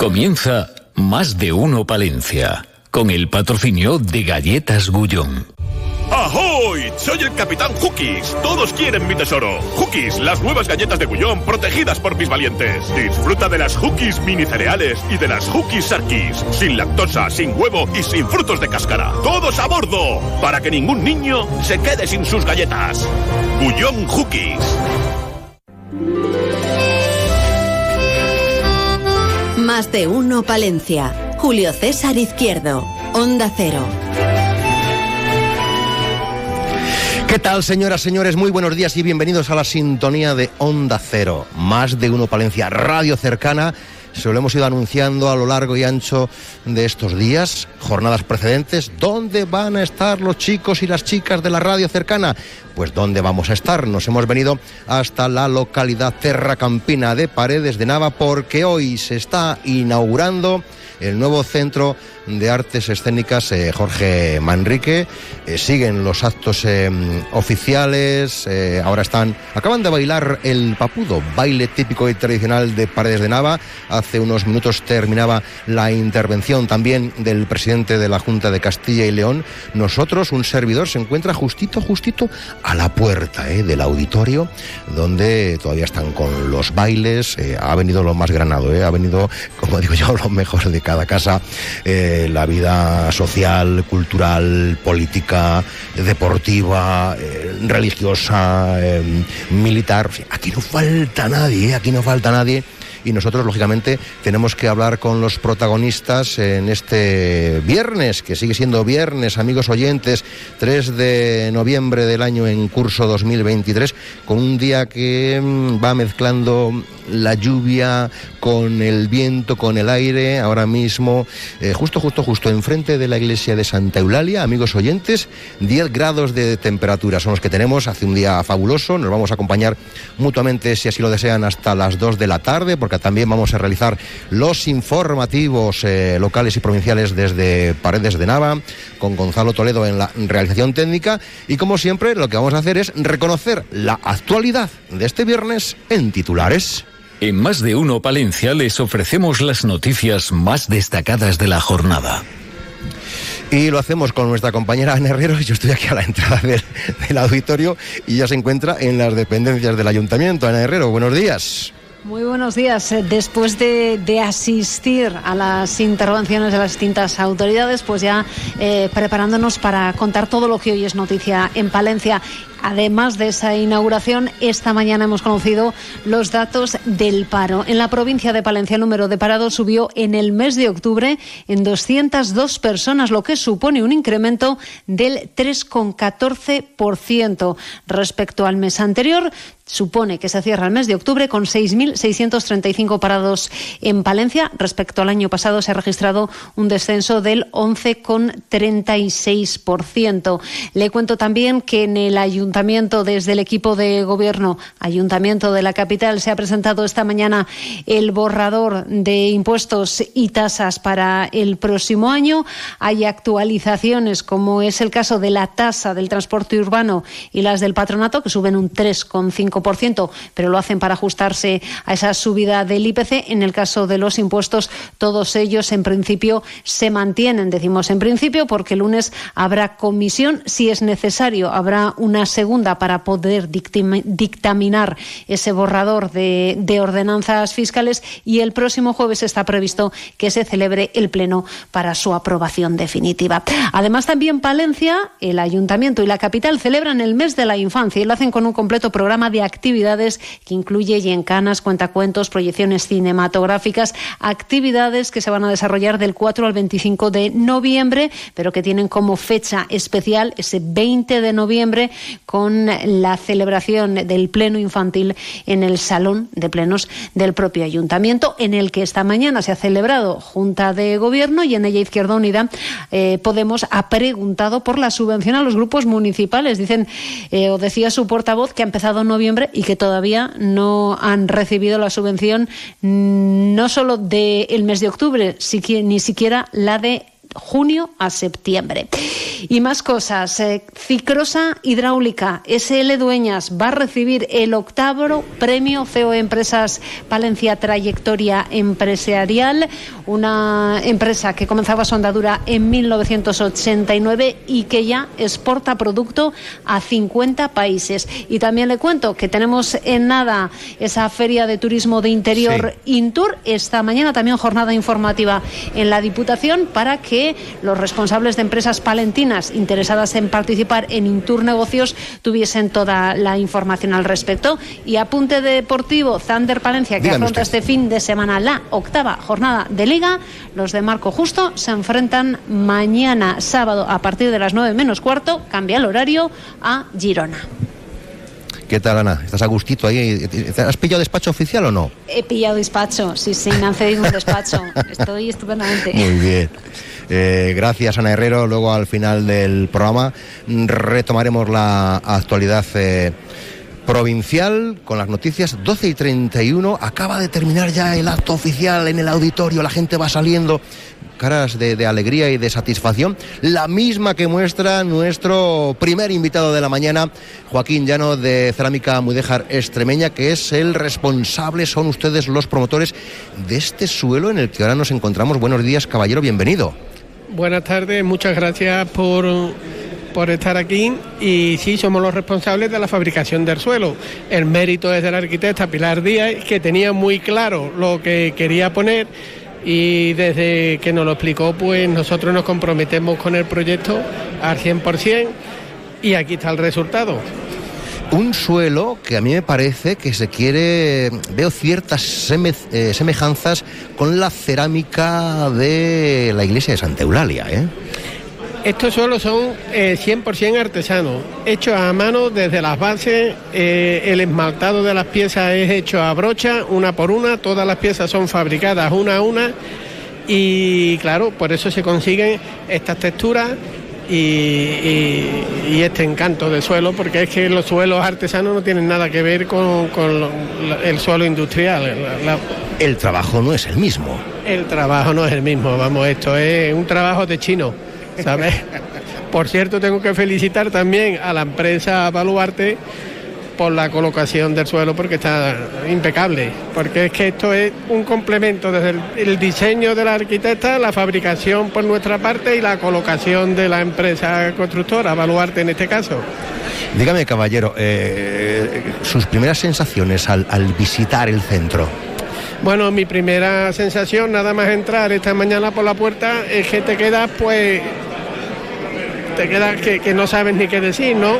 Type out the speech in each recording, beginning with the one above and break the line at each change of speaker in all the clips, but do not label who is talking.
Comienza Más de Uno Palencia, con el patrocinio de Galletas Gullón.
¡Ahoy! Soy el Capitán Hookies. Todos quieren mi tesoro. Hookies, las nuevas galletas de Gullón protegidas por mis valientes. Disfruta de las Hookies mini cereales y de las Hookies Sarkis. Sin lactosa, sin huevo y sin frutos de cáscara. ¡Todos a bordo! Para que ningún niño se quede sin sus galletas. Gullón Hookies.
Más de uno Palencia. Julio César Izquierdo. Cero.
¿Qué tal, señoras, señores? Muy buenos días y bienvenidos a la sintonía de Onda Cero. Más de uno Palencia, radio cercana. Se lo hemos ido anunciando a lo largo y ancho de estos días, jornadas precedentes. ¿Dónde van a estar los chicos y las chicas de la radio cercana? Pues ¿dónde vamos a estar? Nos hemos venido hasta la localidad terracampina de Paredes de Nava porque hoy se está inaugurando el nuevo centro de artes escénicas eh, Jorge Manrique. Eh, siguen los actos eh, oficiales. eh, ahora están, acaban de bailar el papudo, baile típico y tradicional de Paredes de Nava. Hace unos minutos terminaba la intervención también del presidente de la Junta de Castilla y León. Nosotros, un servidor, se encuentra justito, justito a la puerta del auditorio, donde todavía están con los bailes. Ha venido lo más granado, ha venido, como digo yo, lo mejor de cada casa. Eh, la vida social, cultural, política, deportiva, eh, religiosa, eh, militar. Aquí no falta nadie, aquí no falta nadie. Y nosotros, lógicamente, tenemos que hablar con los protagonistas en este viernes, que sigue siendo viernes, amigos oyentes, 3 de noviembre del año en curso 2023, con un día que mm, va mezclando la lluvia con el viento, con el aire, ahora mismo, eh, justo, justo, justo enfrente de la iglesia de Santa Eulalia, amigos oyentes, 10 grados de temperatura son los que tenemos, hace un día fabuloso, nos vamos a acompañar mutuamente, si así lo desean, hasta las 2 de la tarde, también vamos a realizar los informativos eh, locales y provinciales desde Paredes de Nava, con Gonzalo Toledo en la realización técnica, y como siempre, lo que vamos a hacer es reconocer la actualidad de este viernes en titulares.
En Más de Uno Palencia les ofrecemos las noticias más destacadas de la jornada.
Y lo hacemos con nuestra compañera Ana Herrero. Yo estoy aquí a la entrada del, del auditorio y ya se encuentra en las dependencias del ayuntamiento. Ana Herrero, buenos días.
Muy buenos días. Eh, Después de, de asistir a las intervenciones de las distintas autoridades, pues ya eh, preparándonos para contar todo lo que hoy es noticia en Palencia. Además de esa inauguración, esta mañana hemos conocido los datos del paro. En la provincia de Palencia el número de parados subió en el mes de octubre en 202 personas, lo que supone un incremento del 3,14% respecto al mes anterior. Supone que se cierra el mes de octubre con 6.635 parados en Palencia. Respecto al año pasado se ha registrado un descenso del 11,36%. Le cuento también que en el ayuntamiento, desde el equipo de gobierno, ayuntamiento de la capital, se ha presentado esta mañana el borrador de impuestos y tasas para el próximo año. Hay actualizaciones, como es el caso de la tasa del transporte urbano y las del patronato, que suben un 3,5%, pero lo hacen para ajustarse a esa subida del IPC. En el caso de los impuestos, todos ellos en principio se mantienen. Decimos en principio porque el lunes habrá comisión. Si es necesario, habrá una segunda para poder dictaminar ese borrador de, de ordenanzas fiscales y el próximo jueves está previsto que se celebre el pleno para su aprobación definitiva. Además, también Palencia, el ayuntamiento y la capital celebran el mes de la infancia y lo hacen con un completo programa de actividades que incluye yencanas, cuentacuentos, proyecciones cinematográficas, actividades que se van a desarrollar del 4 al 25 de noviembre, pero que tienen como fecha especial ese 20 de noviembre con la celebración del pleno infantil en el salón de plenos del propio ayuntamiento, en el que esta mañana se ha celebrado Junta de Gobierno y en ella Izquierda Unida eh, Podemos ha preguntado por la subvención a los grupos municipales. Dicen, eh, o decía su portavoz, que ha empezado en noviembre y que todavía no han recibido la subvención mm, no solo del mes de octubre, ni siquiera la de junio a septiembre. Y más cosas. Eh, Cicrosa Hidráulica, SL Dueñas, va a recibir el octavo premio CEO Empresas Palencia Trayectoria Empresarial, una empresa que comenzaba su andadura en 1989 y que ya exporta producto a 50 países. Y también le cuento que tenemos en nada esa feria de turismo de interior Intur. Esta mañana también jornada informativa en la Diputación para que los responsables de empresas palentinas interesadas en participar en Intur Negocios tuviesen toda la información al respecto. Y apunte deportivo, Thunder Palencia, que afronta este fin de semana la octava jornada de Liga. Los de Marco Justo se enfrentan mañana sábado a partir de las 9 menos cuarto, cambia el horario, a Girona.
¿Qué tal, Ana? ¿Estás a gustito ahí? ¿Has pillado despacho oficial o no?
He pillado despacho, sí, sí, me han cedido un despacho. Estoy estupendamente.
Muy bien. Eh, gracias, Ana Herrero. Luego, al final del programa, retomaremos la actualidad. Eh, provincial con las noticias 12 y 31 acaba de terminar ya el acto oficial en el auditorio la gente va saliendo caras de, alegría y de satisfacción, la misma que muestra nuestro primer invitado de la mañana, Joaquín Llano de Cerámica Mudéjar Extremeña, que es el responsable, son ustedes los promotores de este suelo en el que ahora nos encontramos. Buenos días, caballero, bienvenido.
Buenas tardes, muchas gracias por por estar aquí y sí somos los responsables de la fabricación del suelo. El mérito es de la arquitecta Pilar Díaz, que tenía muy claro lo que quería poner y desde que nos lo explicó, pues nosotros nos comprometemos con el proyecto al 100% y aquí está el resultado.
Un suelo que a mí me parece que se quiere, veo ciertas eh, semejanzas con la cerámica de la iglesia de Santa Eulalia. ¿eh?
Estos suelos son 100% eh, artesanos, hechos a mano desde las bases, eh, el esmaltado de las piezas es hecho a brocha, una por una, todas las piezas son fabricadas una a una y claro, por eso se consiguen estas texturas y, este encanto del suelo, porque es que los suelos artesanos no tienen nada que ver con, el suelo industrial.
el trabajo no es el mismo.
El trabajo no es el mismo, vamos, esto es un trabajo de chino. ¿sabes? Por cierto, tengo que felicitar también a la empresa Baluarte por la colocación del suelo porque está impecable, porque es que esto es un complemento desde el, diseño de la arquitecta, la fabricación por nuestra parte y la colocación de la empresa constructora, Baluarte en este caso.
Dígame, caballero, eh, sus primeras sensaciones al, al visitar el centro.
Bueno, mi primera sensación, nada más entrar esta mañana por la puerta, es que te quedas pues te queda que, no sabes ni qué decir, ¿no?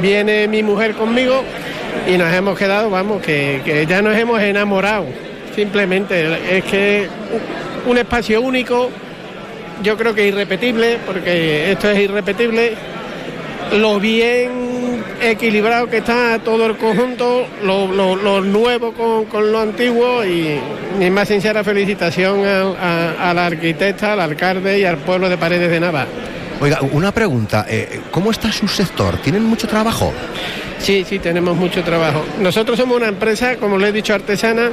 viene mi mujer conmigo y nos hemos quedado, vamos, que, ya nos hemos enamorado. Simplemente es que un espacio único, yo creo que irrepetible, porque esto es irrepetible. Lo bien equilibrado que está todo el conjunto, lo, nuevo con, lo antiguo y mi más sincera felicitación a, a la arquitecta, al alcalde y al pueblo de Paredes de Nava.
Oiga, una pregunta, eh, ¿cómo está su sector? ¿Tienen mucho trabajo?
Sí, sí, tenemos mucho trabajo. Nosotros somos una empresa, como le he dicho, artesana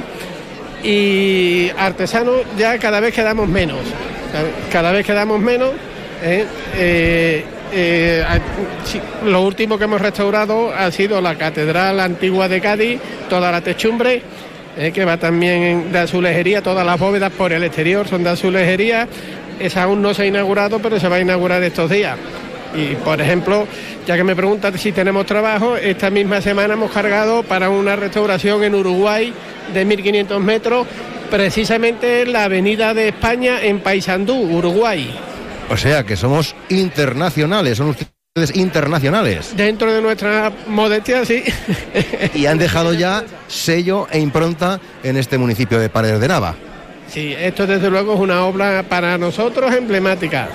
y artesano ya cada vez quedamos menos. Cada vez quedamos menos. ¿eh? Eh, lo último que hemos restaurado ha sido la Catedral Antigua de Cádiz, toda la techumbre, que va también de azulejería, todas las bóvedas por el exterior son de azulejería, esa aún no se ha inaugurado, pero se va a inaugurar estos días. Y por ejemplo, ya que me preguntan si tenemos trabajo, esta misma semana hemos cargado para una restauración en Uruguay de 1.500 metros, precisamente en la avenida de España en Paysandú, Uruguay.
O sea que somos internacionales, son ustedes internacionales.
Dentro de nuestra modestia, sí.
y han dejado ya sello e impronta en este municipio de Paredes de Nava.
Sí, esto desde luego es una obra para nosotros emblemática.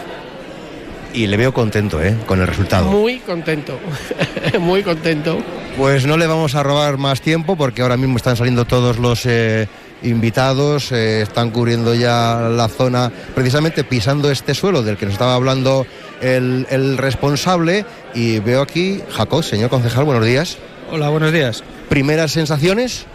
Y le veo contento, ¿eh? Con el resultado.
Muy contento, muy contento.
Pues no le vamos a robar más tiempo porque ahora mismo están saliendo todos los eh, invitados, eh, están cubriendo ya la zona, precisamente pisando este suelo del que nos estaba hablando el, el responsable. Y veo aquí, Jacob, señor concejal, buenos días.
Hola, buenos días.
¿Primeras sensaciones?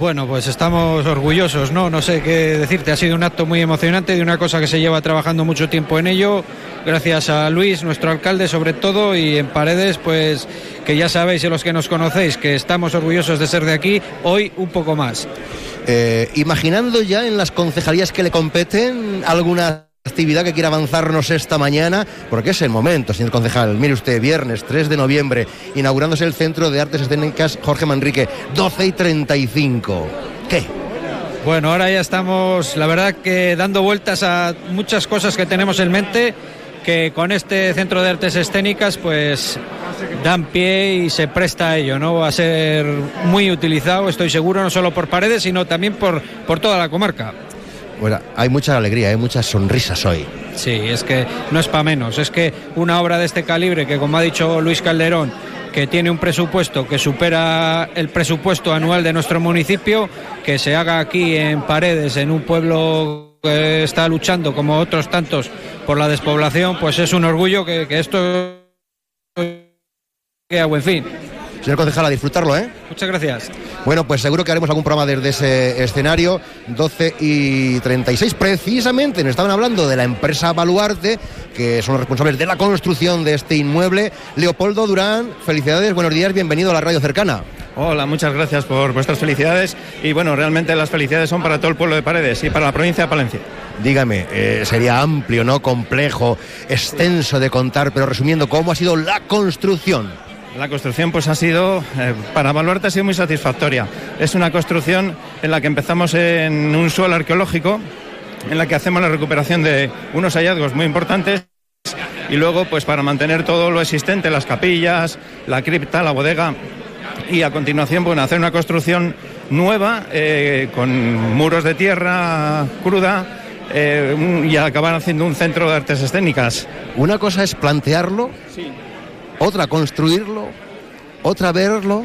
Bueno, pues estamos orgullosos, ¿no? No sé qué decirte. Ha sido un acto muy emocionante de una cosa que se lleva trabajando mucho tiempo en ello. Gracias a Luis, nuestro alcalde, sobre todo, y en Paredes, pues que ya sabéis, y los que nos conocéis, que estamos orgullosos de ser de aquí. Hoy un poco más.
Eh, imaginando ya en las concejalías que le competen alguna actividad que quiera avanzarnos esta mañana, porque es el momento, señor concejal. Mire usted, viernes 3 de noviembre, inaugurándose el Centro de Artes Escénicas Jorge Manrique, 12 y 35. ¿Qué?
Bueno, ahora ya estamos, la verdad que dando vueltas a muchas cosas que tenemos en mente, que con este Centro de Artes Escénicas pues dan pie y se presta a ello, ¿no? Va a ser muy utilizado, estoy seguro, no solo por Paredes, sino también por, por toda la comarca.
Bueno, hay mucha alegría, hay muchas sonrisas hoy.
Sí, es que no es para menos, es que una obra de este calibre, que como ha dicho Luis Calderón, que tiene un presupuesto que supera el presupuesto anual de nuestro municipio, que se haga aquí en Paredes, en un pueblo que está luchando como otros tantos por la despoblación, pues es un orgullo que, que esto quede a buen fin.
Señor concejal, a disfrutarlo, ¿eh?
Muchas gracias.
Bueno, pues seguro que haremos algún programa desde ese escenario, 12 y 36. Precisamente nos estaban hablando de la empresa Baluarte, que son los responsables de la construcción de este inmueble. Leopoldo Durán, felicidades, buenos días, bienvenido a la radio cercana.
Hola, muchas gracias por vuestras felicidades y bueno, realmente las felicidades son para todo el pueblo de Paredes y para la provincia de Palencia.
Dígame, eh, sería amplio, ¿no? Complejo, extenso de contar, pero resumiendo, ¿cómo ha sido la construcción?
La construcción pues ha sido, eh, para Baluarte ha sido muy satisfactoria. Es una construcción en la que empezamos en un suelo arqueológico, en la que hacemos la recuperación de unos hallazgos muy importantes y luego pues para mantener todo lo existente, las capillas, la cripta, la bodega y a continuación bueno, hacer una construcción nueva eh, con muros de tierra cruda eh, y acabar haciendo un centro de artes escénicas.
Una cosa es plantearlo, otra construirlo, otra verlo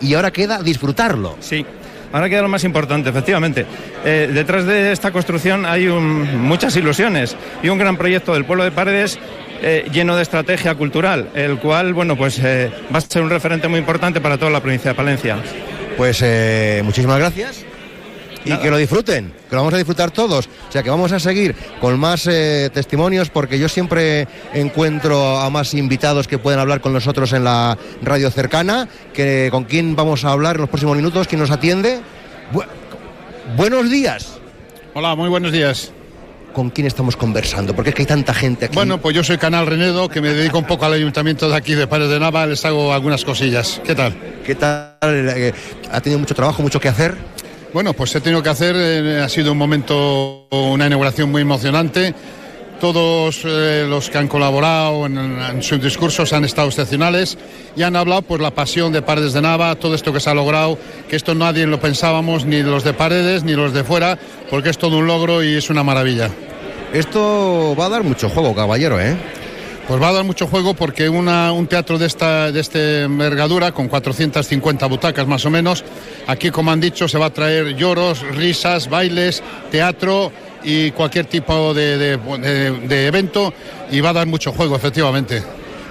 y ahora queda disfrutarlo.
Sí. Ahora queda lo más importante, efectivamente. Eh, detrás de esta construcción hay un- muchas ilusiones y un gran proyecto del pueblo de Paredes eh, lleno de estrategia cultural, el cual, bueno, pues eh, va a ser un referente muy importante para toda la provincia de Palencia.
Pues muchísimas gracias. Y que lo disfruten, que lo vamos a disfrutar todos. O sea que vamos a seguir con más eh, testimonios porque yo siempre encuentro a más invitados que pueden hablar con nosotros en la radio cercana. Que, ¿Con quién vamos a hablar en los próximos minutos? ¿Quién nos atiende? Bu- buenos días.
Hola, muy buenos días.
¿Con quién estamos conversando? Porque es que hay tanta gente aquí.
Bueno, pues yo soy Canal Renedo, que me dedico un poco al ayuntamiento de aquí de Pares de Nava, les hago algunas cosillas. ¿Qué tal?
¿Qué tal? Eh, ¿Ha tenido mucho trabajo, mucho que hacer?
Bueno, pues he tenido que hacer, eh, ha sido un momento, una inauguración muy emocionante. Todos eh, los que han colaborado en, sus discursos han estado excepcionales y han hablado pues la pasión de Paredes de Nava, todo esto que se ha logrado, que esto nadie lo pensábamos, ni los de Paredes ni los de fuera, porque es todo un logro y es una maravilla.
Esto va a dar mucho juego, caballero, ¿eh?
Pues va a dar mucho juego porque un teatro de esta de este envergadura, con 450 butacas más o menos, aquí como han dicho se va a traer lloros, risas, bailes, teatro y cualquier tipo de, evento y va a dar mucho juego, efectivamente.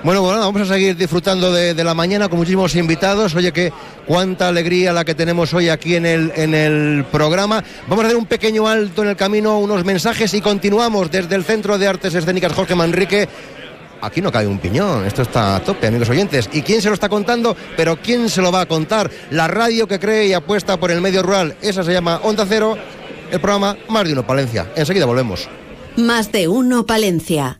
Bueno, bueno, vamos a seguir disfrutando de, de la mañana con muchísimos invitados. Oye, que cuánta alegría la que tenemos hoy aquí en el, en el programa. Vamos a hacer un pequeño alto en el camino, unos mensajes y continuamos desde el Centro de Artes Escénicas Jorge Manrique. Aquí no cae un piñón, esto está a tope, amigos oyentes. ¿Y quién se lo está contando? Pero ¿quién se lo va a contar? La radio que cree y apuesta por el medio rural. Esa se llama Onda Cero, el programa Más de Uno Palencia. Enseguida volvemos.
Más de uno Palencia.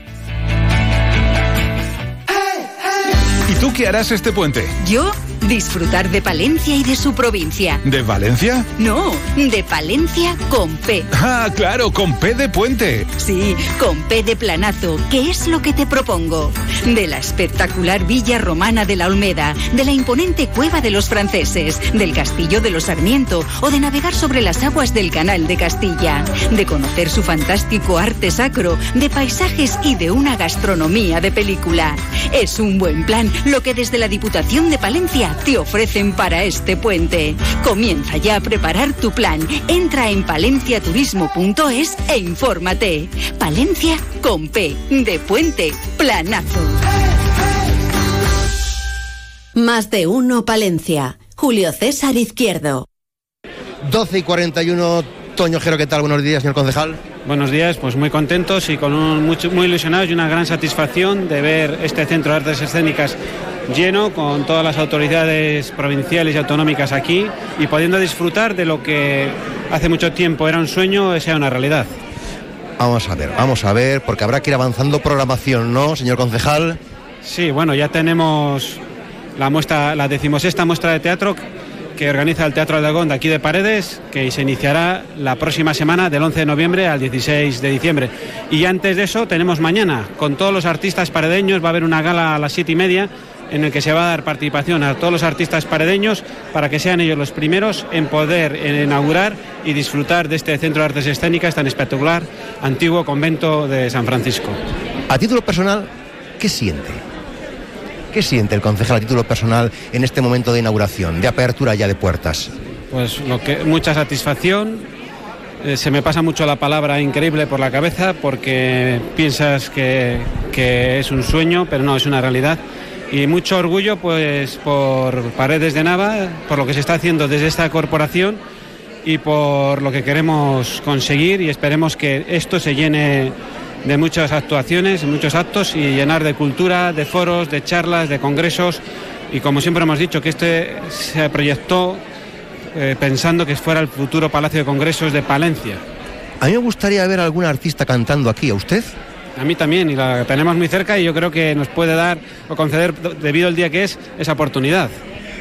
¿Tú qué harás este puente?
Yo disfrutar de Palencia y de su provincia.
¿De Valencia?
No, de Palencia con P.
Ah, claro, con P de puente.
Sí, con P de planazo, que es lo que te propongo. De la espectacular villa romana de la Olmeda, de la imponente cueva de los franceses, del castillo de los Sarmiento o de navegar sobre las aguas del canal de Castilla. De conocer su fantástico arte sacro, de paisajes y de una gastronomía de película. Es un buen plan lo que desde la Diputación de Palencia te ofrecen para este puente. Comienza ya a preparar tu plan. Entra en palenciaturismo.es e infórmate. Palencia con P de puente planazo.
Más de uno Palencia. Julio César Izquierdo.
12 y 41, Toño Jero, ¿qué tal? Buenos días, señor concejal.
Buenos días, pues muy contentos y con un, mucho, muy ilusionados y una gran satisfacción de ver este Centro de Artes Escénicas lleno con todas las autoridades provinciales y autonómicas aquí y pudiendo disfrutar de lo que hace mucho tiempo era un sueño, sea una realidad.
Vamos a ver, vamos a ver, porque habrá que ir avanzando programación, ¿no, señor concejal?
Sí, bueno, ya tenemos la muestra, la decimosexta muestra de teatro que organiza el Teatro Aldegonda de aquí de Paredes, que se iniciará la próxima semana del 11 de noviembre al 16 de diciembre. Y antes de eso tenemos mañana, con todos los artistas paredeños, va a haber una gala a las siete y media en el que se va a dar participación a todos los artistas paredeños para que sean ellos los primeros en poder inaugurar y disfrutar de este Centro de Artes Escénicas tan espectacular, antiguo convento de San Francisco.
A título personal, ¿qué siente? ¿Qué siente el concejal a título personal en este momento de inauguración, de apertura ya de puertas?
Pues lo que mucha satisfacción. Eh, se me pasa mucho la palabra increíble por la cabeza porque piensas que, que es un sueño, pero no, es una realidad y mucho orgullo pues por Paredes de Nava, por lo que se está haciendo desde esta corporación y por lo que queremos conseguir y esperemos que esto se llene de muchas actuaciones, muchos actos y llenar de cultura, de foros, de charlas, de congresos y como siempre hemos dicho que este se proyectó eh, pensando que fuera el futuro Palacio de Congresos de Palencia.
A mí me gustaría ver a algún artista cantando aquí, ¿a usted?
A mí también, y la tenemos muy cerca y yo creo que nos puede dar o conceder, debido al día que es, esa oportunidad.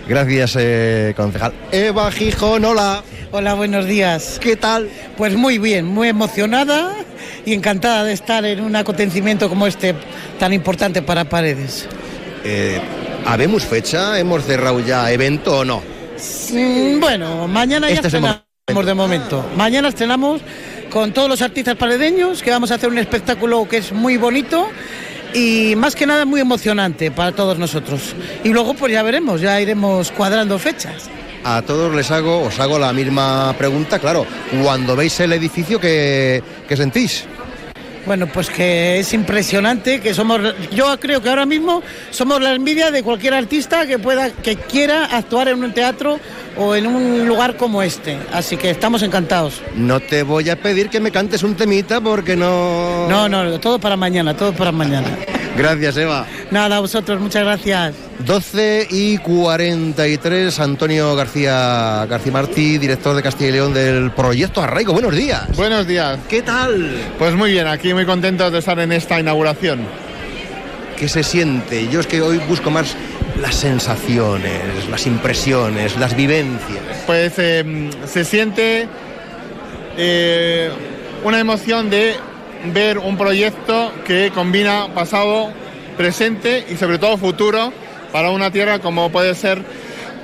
Gracias, eh, concejal. Eva Gijón, hola.
Hola, buenos días.
¿Qué tal?
Pues muy bien, muy emocionada y encantada de estar en un acontecimiento como este tan importante para Paredes.
Eh, ¿Habemos fecha? ¿Hemos cerrado ya evento o no?
bueno, mañana ya este estrenamos de momento. Mañana estrenamos con todos los artistas paredeños, que vamos a hacer un espectáculo que es muy bonito y más que nada muy emocionante para todos nosotros. Y luego pues ya veremos, ya iremos cuadrando fechas.
A todos les hago, os hago la misma pregunta, claro, cuando veis el edificio, ¿qué, qué sentís?
Bueno, pues que es impresionante, que somos, yo creo que ahora mismo somos la envidia de cualquier artista que pueda, que quiera actuar en un teatro o en un lugar como este. Así que estamos encantados.
No te voy a pedir que me cantes un temita porque no.
No, no, todo para mañana, todo para mañana.
Gracias, Eva.
Nada, a vosotros, muchas gracias.
12 y 43, Antonio García García Martí, director de Castilla y León del proyecto Arraigo. Buenos días.
Buenos días.
¿Qué tal?
Pues muy bien, aquí muy contento de estar en esta inauguración.
¿Qué se siente? Yo es que hoy busco más las sensaciones, las impresiones, las vivencias.
Pues em, se siente eh, una emoción de ver un proyecto que combina pasado, presente y sobre todo futuro para una tierra como puede ser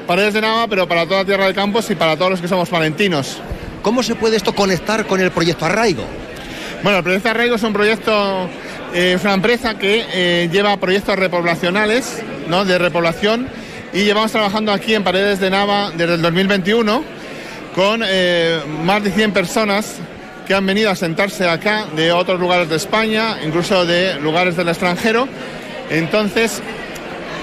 Paredes de Nava, pero para toda Tierra de Campos y para todos los que somos palentinos.
¿Cómo se puede esto conectar con el proyecto Arraigo?
Bueno, el proyecto Arraigo es un proyecto, eh, es una empresa que eh, lleva proyectos repoblacionales, ¿no? de repoblación, y llevamos trabajando aquí en Paredes de Nava desde el 2021 con eh, más de 100 personas que han venido a sentarse acá de otros lugares de España, incluso de lugares del extranjero. Entonces,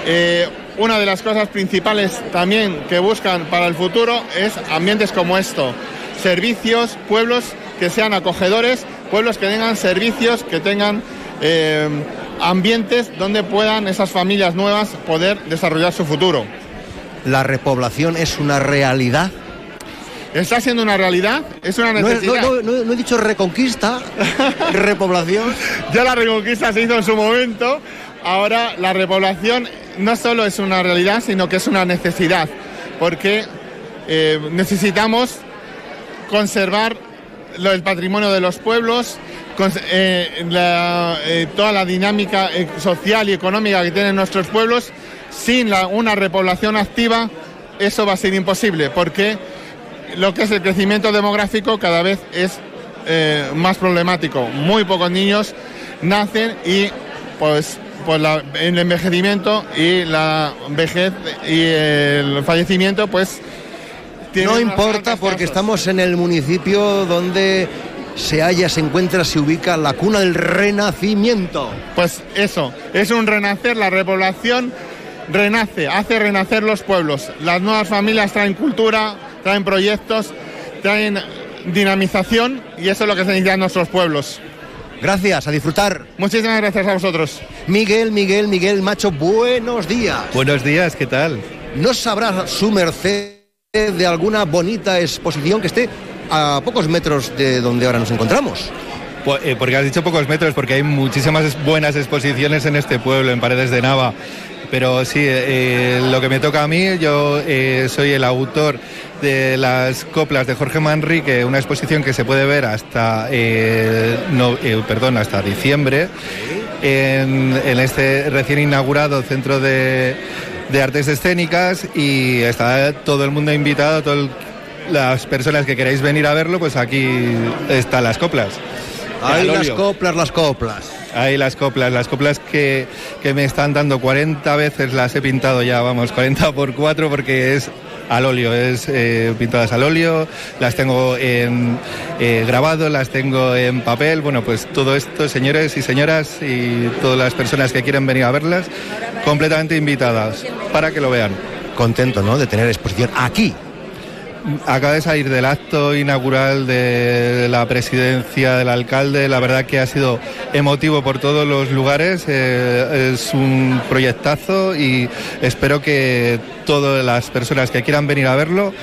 eh, una de las cosas principales también que buscan para el futuro es ambientes como esto, servicios, pueblos que sean acogedores, pueblos que tengan servicios, que tengan eh, ambientes donde puedan esas familias nuevas poder desarrollar su futuro.
¿La repoblación es una realidad?
Está siendo una realidad, es una necesidad.
No, he dicho reconquista, repoblación.
Ya la reconquista se hizo en su momento, ahora la repoblación no solo es una realidad, sino que es una necesidad, porque eh, necesitamos conservar lo, el patrimonio de los pueblos, eh, la- eh, toda la dinámica social y económica que tienen nuestros pueblos, sin la- una repoblación activa, eso va a ser imposible, porque lo que es el crecimiento demográfico cada vez es eh, más problemático. Muy pocos niños nacen y pues la- el envejecimiento y la vejez y el fallecimiento pues
No importa porque estamos en el municipio donde se halla, se encuentra, se ubica la cuna del renacimiento.
Pues eso, es un renacer, la repoblación renace, hace renacer los pueblos. Las nuevas familias traen cultura, traen proyectos, traen dinamización y eso es lo que se necesita en nuestros pueblos.
Gracias, a disfrutar.
Muchísimas gracias a vosotros.
Miguel, Miguel, Miguel Macho, buenos días.
Buenos días, ¿qué tal?
¿No sabrá su merced de alguna bonita exposición que esté a pocos metros de donde ahora nos encontramos?
Po- eh, Porque has dicho pocos metros, porque hay muchísimas buenas exposiciones en este pueblo, en Paredes de Nava. Pero sí, eh, lo que me toca a mí, yo eh, soy el autor de las coplas de Jorge Manrique, una exposición que se puede ver hasta, eh, no, eh, perdón, hasta diciembre en, en este recién inaugurado centro de, de artes escénicas y está todo el mundo invitado, todas las personas que queráis venir a verlo, pues aquí están las coplas.
Ahí
Al
las coplas, las coplas.
Ahí las coplas, las coplas que, que me están dando 40 veces las he pintado ya, vamos, 40 por 4 porque es al óleo, es eh, pintadas al óleo, las tengo en eh, grabado, las tengo en papel, bueno, pues todo esto, señores y señoras y todas las personas que quieren venir a verlas, completamente invitadas para que lo vean.
Contento, ¿no?, de tener exposición aquí.
Acaba de salir del acto inaugural de la presidencia del alcalde, la verdad que ha sido emotivo por todos los lugares, eh, es un proyectazo y espero que todas las personas que quieran venir a verlo,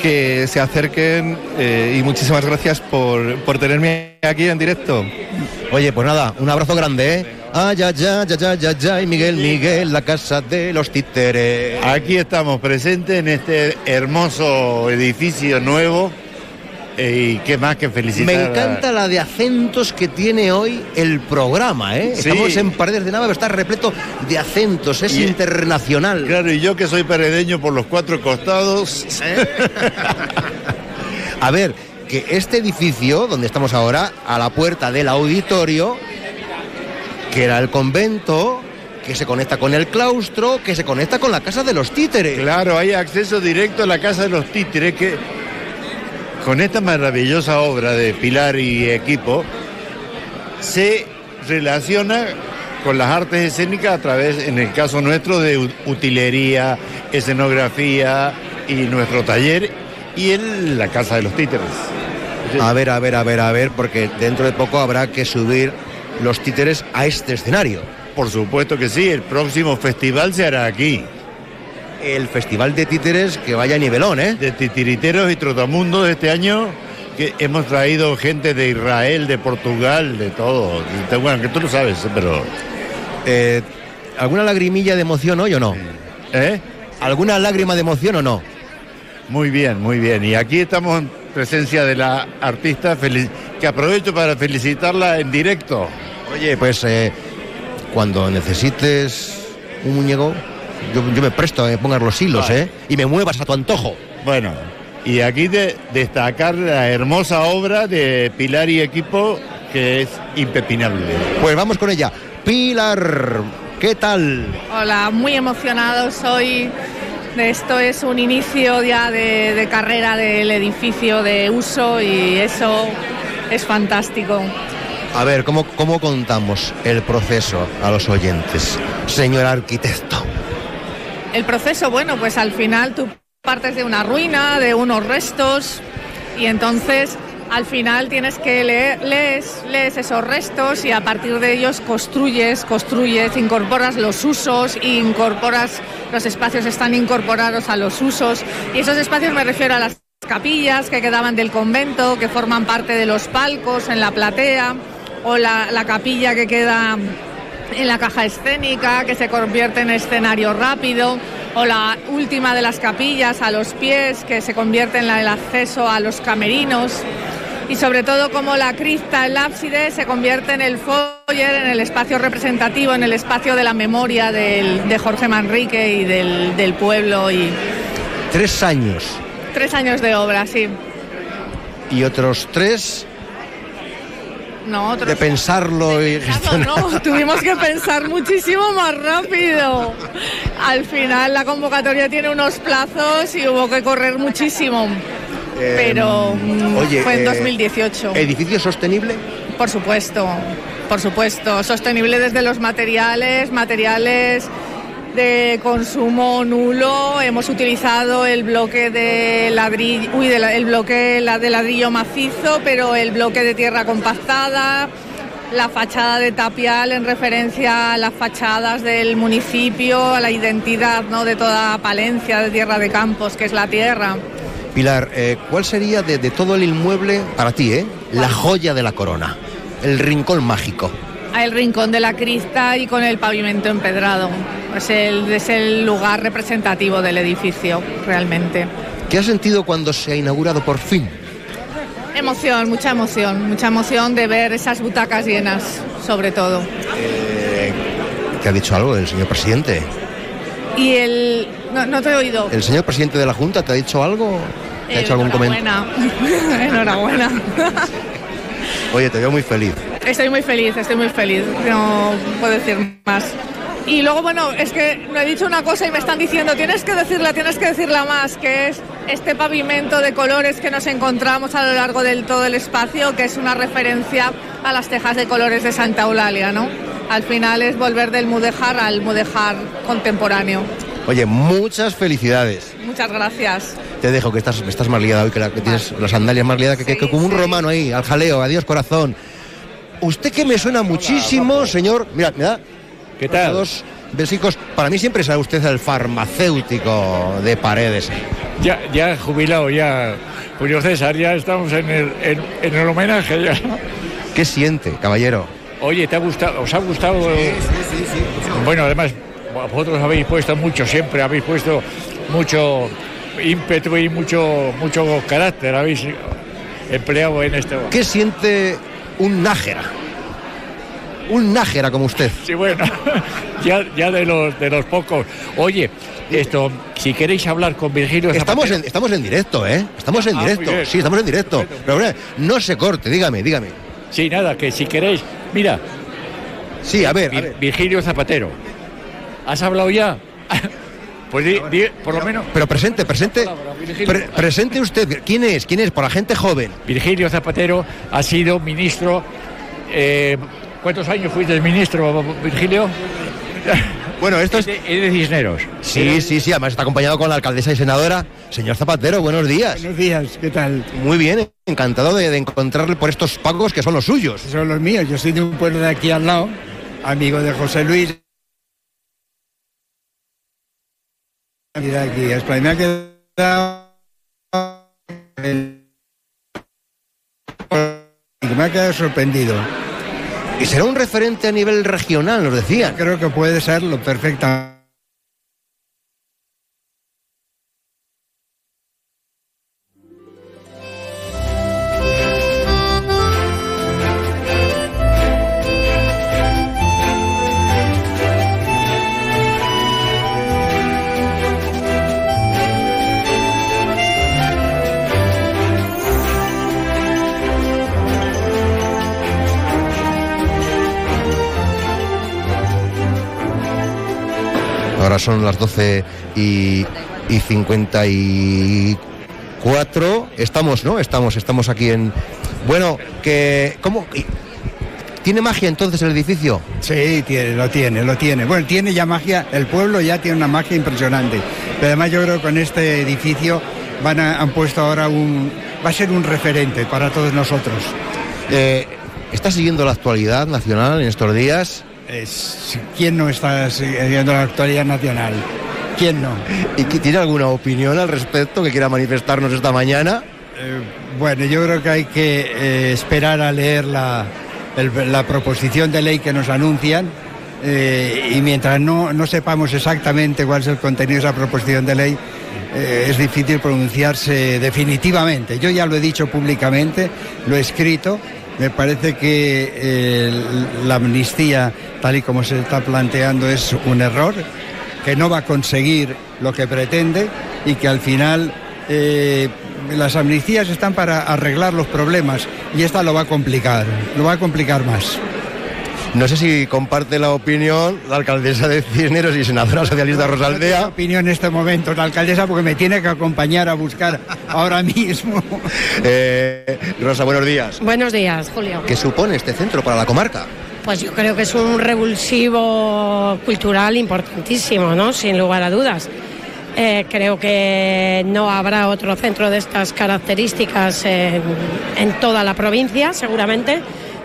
que se acerquen eh, y muchísimas gracias por, por tenerme aquí en directo.
Oye, pues nada, un abrazo grande, ¿eh? Ay, ay, ay, ay, ay, ay, ay, Miguel, Miguel, la casa de los títeres.
Aquí estamos presentes en este hermoso edificio nuevo eh, y qué más que felicitar.
Me encanta la de acentos que tiene hoy el programa, ¿eh?
Sí.
Estamos en Paredes de Nava, pero está repleto de acentos, es
Y-
internacional.
Claro, y yo que soy peredeño por los cuatro costados.
A ver, que este edificio donde estamos ahora, a la puerta del auditorio, que era el convento, que se conecta con el claustro, que se conecta con la casa de los títeres.
Claro, hay acceso directo a la casa de los títeres que con esta maravillosa obra de Pilar y equipo se relaciona con las artes escénicas a través, en el caso nuestro, de utilería, escenografía y nuestro taller y en la casa de los títeres.
A ver, a ver, a ver, a ver, porque dentro de poco habrá que subir los títeres a este escenario.
Por supuesto que sí, el próximo festival se hará aquí.
El festival de títeres que vaya a nivelón, ¿eh?
De titiriteros y trotamundos de este año, que hemos traído gente de Israel, de Portugal, de todo. Bueno, que tú lo sabes, pero...
Eh, ¿Alguna lagrimilla de emoción hoy o no?
¿Eh?
¿Alguna lágrima de emoción o no?
Muy bien, muy bien. Y aquí estamos en presencia de la artista, que aprovecho para felicitarla en directo.
Oye, pues eh, cuando necesites un muñeco, yo, yo me presto a que pongas los hilos,
Vale.
¿eh? Y me muevas a tu antojo.
Bueno, y aquí de, destacar la hermosa obra de Pilar y equipo, que es impepinable.
Pues vamos con ella. Pilar, ¿qué tal?
Hola, muy emocionado soy. Esto es un inicio ya de, de carrera del edificio de uso y eso es fantástico.
A ver, ¿cómo, ¿cómo contamos el proceso a los oyentes, señor arquitecto?
El proceso, bueno, pues al final tú partes de una ruina, de unos restos y entonces al final tienes que leer, lees, lees esos restos y a partir de ellos construyes, construyes, incorporas los usos, incorporas, los espacios están incorporados a los usos. Y esos espacios me refiero a las capillas que quedaban del convento, que forman parte de los palcos en la platea o la, la capilla que queda en la caja escénica, que se convierte en escenario rápido, o la última de las capillas a los pies, que se convierte en el acceso a los camerinos, y sobre todo como la cripta, el ábside, se convierte en el foyer, en el espacio representativo, en el espacio de la memoria de Jorge Manrique y del, del pueblo. Y...
Tres años.
Tres años de obra, sí.
Y otros tres
no,
de pensarlo y
No, tuvimos que pensar muchísimo más rápido. Al final la convocatoria tiene unos plazos y hubo que correr muchísimo. Pero
oye,
fue en
eh,
2018.
¿Edificio sostenible?
Por supuesto, por supuesto. Sostenible desde los materiales, materiales de consumo nulo. Hemos utilizado el bloque de ladrillo, uy, de la- el bloque la- de ladrillo macizo, pero el bloque de tierra compactada, la fachada de tapial en referencia a las fachadas del municipio, a la identidad ¿no? de toda Palencia, de Tierra de Campos, que es la tierra.
Pilar, eh, ¿cuál sería de, de todo el inmueble, para ti, eh, la joya de la corona? El rincón mágico.
El rincón de la crista y con el pavimento empedrado. Es el, es el lugar representativo del edificio, realmente.
¿Qué has sentido cuando se ha inaugurado por fin?
Emoción, mucha emoción, mucha emoción de ver esas butacas llenas, sobre todo.
¿Te ha dicho algo el señor presidente?
Y el... No, no te he oído.
¿El señor presidente de la Junta te ha dicho algo? ¿Te ha hecho algún comentario?
Enhorabuena. Enhorabuena.
Oye, te veo muy feliz.
Estoy muy feliz, estoy muy feliz. No puedo decir más. Y luego, bueno, es que me he dicho una cosa y me están diciendo, tienes que decirla, tienes que decirla más, que es este pavimento de colores que nos encontramos a lo largo del todo el espacio, que es una referencia a las tejas de colores de Santa Eulalia, ¿no? Al final es volver del mudéjar al mudéjar contemporáneo.
Oye, muchas felicidades.
Muchas gracias.
Te dejo que estás, estás más liada hoy, que, la- que tienes las sandalias más liadas que, que- que como un romano ahí, al jaleo, adiós corazón. Usted que me suena muchísimo, señor. Mira, me da. ¿Qué tal? Dos besicos. Para mí siempre será usted el farmacéutico de paredes.
Ya, ya jubilado, ya. Julio César, ya estamos en el, en, en el homenaje ya.
¿Qué siente, caballero?
Oye, ¿te ha gustado? ¿Os ha gustado? Bueno, además, vosotros habéis puesto mucho, siempre habéis puesto mucho ímpetu y mucho, mucho carácter, habéis empleado en este.
¿Qué siente un nájera? Un nájera como usted.
Sí, bueno, ya, ya de los de los pocos. Oye, esto, si queréis hablar con Virgilio
Estamos
Zapatero-
en, estamos en directo, ¿eh? Estamos en
Ah,
directo.
bien.
Sí, estamos en directo. Pero no se corte, dígame, dígame.
Sí, nada, que si queréis. Mira.
Sí, a ver, a ver.
Virgilio Zapatero. ¿Has hablado ya? Pues di- di- por lo menos.
Pero presente, presente. pre- presente usted. ¿Quién es? ¿Quién es? Por la gente joven.
Virgilio Zapatero ha sido ministro. eh, ¿Cuántos años fuiste ministro, Virgilio?
Bueno, esto es.
de, de Cisneros.
Sí, sí, sí. Además está acompañado con la alcaldesa y senadora. Señor Zapatero, buenos días.
Buenos días, ¿qué tal?
Muy bien, encantado de, de encontrarle por estos pagos que son los suyos.
Son los míos, yo soy de un pueblo de aquí al lado, amigo de José Luis. Y de aquí, me ha quedado... y me ha quedado sorprendido.
Y será un referente a nivel regional, nos decía.
Creo que puede serlo perfectamente.
Son las 12 y, y 54. Estamos, ¿no? Estamos, estamos aquí en. Bueno, que. ¿Cómo? ¿Tiene magia entonces el edificio?
Sí, tiene, lo tiene, lo tiene. Bueno, tiene ya magia, el pueblo ya tiene una magia impresionante. Pero además yo creo que con este edificio van a, han puesto ahora un... va a ser un referente para todos nosotros.
Eh, ¿Está siguiendo la actualidad nacional en estos días?
Es- ¿Quién no está siguiendo la actualidad nacional? ¿Quién no?
¿Y tiene alguna opinión al respecto que quiera manifestarnos esta mañana?
Eh, bueno, yo creo que hay que eh, esperar a leer la, el- la proposición de ley que nos anuncian eh, y mientras no, no sepamos exactamente cuál es el contenido de esa proposición de ley, es difícil pronunciarse definitivamente. Yo ya lo he dicho públicamente, lo he escrito. Me parece que eh, la amnistía, tal y como se está planteando, es un error, que no va a conseguir lo que pretende y que al final eh, las amnistías están para arreglar los problemas y esta lo va a complicar, lo va a complicar más.
No sé si comparte la opinión la alcaldesa de Cisneros y senadora socialista Rosaldea.
No opinión en este momento la alcaldesa porque me tiene que acompañar a buscar ahora mismo.
Eh, Rosa, buenos días.
Buenos días, Julio.
¿Qué supone este centro para la comarca?
Pues yo creo que es un revulsivo cultural importantísimo, ¿no? Sin lugar a dudas. Eh, creo que no habrá otro centro de estas características en, en toda la provincia, seguramente.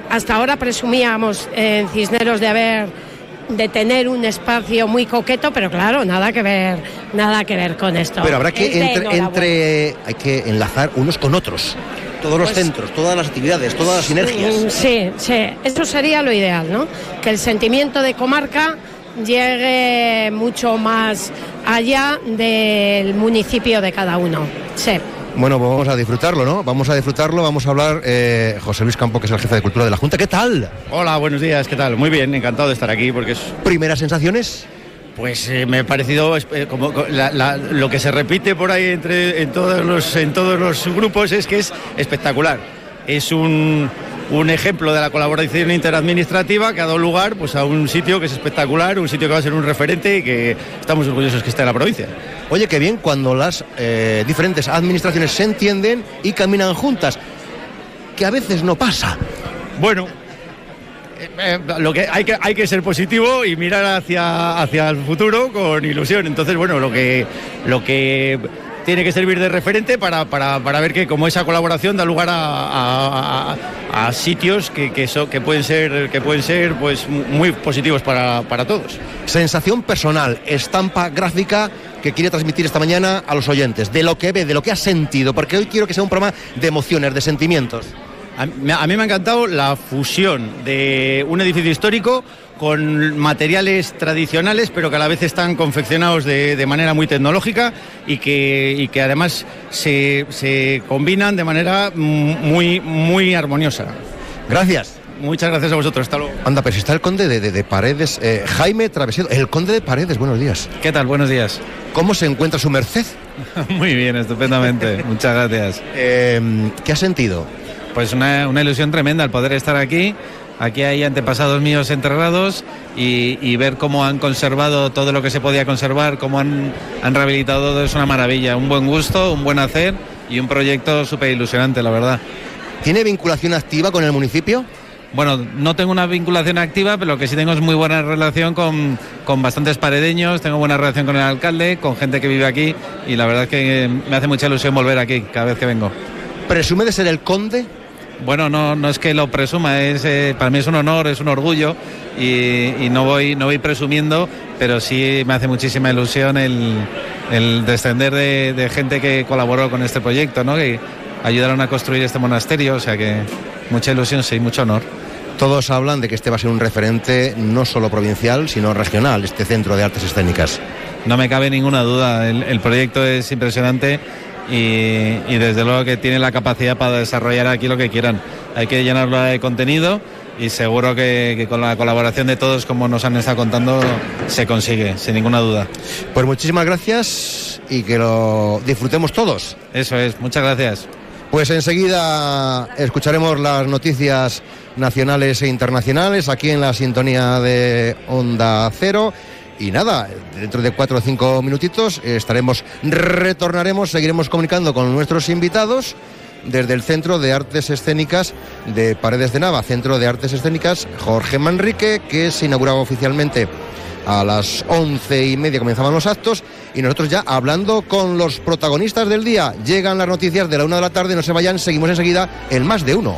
Hasta ahora presumíamos en Cisneros de haber de tener un espacio muy coqueto, pero claro, nada que ver, nada que ver con esto.
Pero habrá que entre, hay que enlazar unos con otros. Todos los
Pues-
centros, todas las actividades, todas las sinergias.
Sí, sí, eso sería lo ideal, ¿no? Que el sentimiento de comarca llegue mucho más allá del municipio de cada uno. Sí.
Bueno, pues vamos a disfrutarlo, ¿no? Vamos a disfrutarlo, vamos a hablar. eh, José Luis Campo, que es el jefe de cultura de la Junta. ¿Qué tal?
Hola, buenos días, ¿qué tal? Muy bien, encantado de estar aquí porque es...
¿Primeras sensaciones?
Pues eh, me ha parecido eh, como co- la- la- lo que se repite por ahí entre, en, todos los, en todos los grupos es que es espectacular. Es un, un ejemplo de la colaboración interadministrativa que ha dado lugar pues, a un sitio que es espectacular, un sitio que va a ser un referente y que estamos orgullosos que esté en la provincia.
Oye, qué bien cuando las eh, diferentes administraciones se entienden y caminan juntas, que a veces no pasa.
Bueno, eh, lo que hay que hay que ser positivo y mirar hacia hacia el futuro con ilusión. Entonces, bueno, lo que lo que tiene que servir de referente para, para, para ver que como esa colaboración da lugar a, a- a- a sitios que, que, so- que pueden ser que pueden ser pues muy positivos para, para todos.
Sensación personal, estampa gráfica que quiere transmitir esta mañana a los oyentes, de lo que ve, de lo que ha sentido, porque hoy quiero que sea un programa de emociones, de sentimientos.
A mí, a mí me ha encantado la fusión de un edificio histórico con materiales tradicionales, pero que a la vez están confeccionados de, de manera muy tecnológica y que, y que además se, se combinan de manera mm, muy, muy armoniosa.
Gracias.
Muchas gracias a vosotros. Hasta luego.
Anda, pero si está el conde de, de- de Paredes, eh, Jaime Travesedo, el conde de Paredes, buenos días.
¿Qué tal? Buenos días.
¿Cómo se encuentra su merced?
Muy bien, estupendamente. Muchas gracias.
Eh, ¿Qué ha sentido?
Pues una, una ilusión tremenda el poder estar aquí. Aquí hay antepasados míos enterrados y, y ver cómo han conservado todo lo que se podía conservar, cómo han, han rehabilitado todo es una maravilla. Un buen gusto, un buen hacer y un proyecto súper ilusionante, la verdad.
¿Tiene vinculación activa con el municipio?
Bueno, no tengo una vinculación activa, pero lo que sí tengo es muy buena relación con, con bastantes paredeños, tengo buena relación con el alcalde, con gente que vive aquí y la verdad es que me hace mucha ilusión volver aquí cada vez que vengo.
¿Presume de ser el conde?
Bueno, no, no es que lo presuma, es, eh, para mí es un honor, es un orgullo y, y no, voy, no voy presumiendo, pero sí me hace muchísima ilusión el, el descender de, de gente que colaboró con este proyecto, ¿no? que ayudaron a construir este monasterio, o sea que mucha ilusión, sí, mucho honor.
Todos hablan de que este va a ser un referente no solo provincial, sino regional, este centro de artes escénicas.
No me cabe ninguna duda, el, el proyecto es impresionante y, y desde luego que tiene la capacidad para desarrollar aquí lo que quieran. Hay que llenarlo de contenido y seguro que, que con la colaboración de todos, como nos han estado contando, se consigue, sin ninguna duda.
Pues muchísimas gracias y que lo disfrutemos todos.
Eso es, muchas gracias.
Pues enseguida escucharemos las noticias nacionales e internacionales aquí en la sintonía de Onda Cero. Y nada, dentro de cuatro o cinco minutitos estaremos, retornaremos, seguiremos comunicando con nuestros invitados desde el Centro de Artes Escénicas de Paredes de Nava, Centro de Artes Escénicas Jorge Manrique, que se inauguraba oficialmente a las once y media comenzaban los actos y nosotros ya hablando con los protagonistas del día. Llegan las noticias de la una de la tarde, no se vayan, seguimos enseguida el más de uno.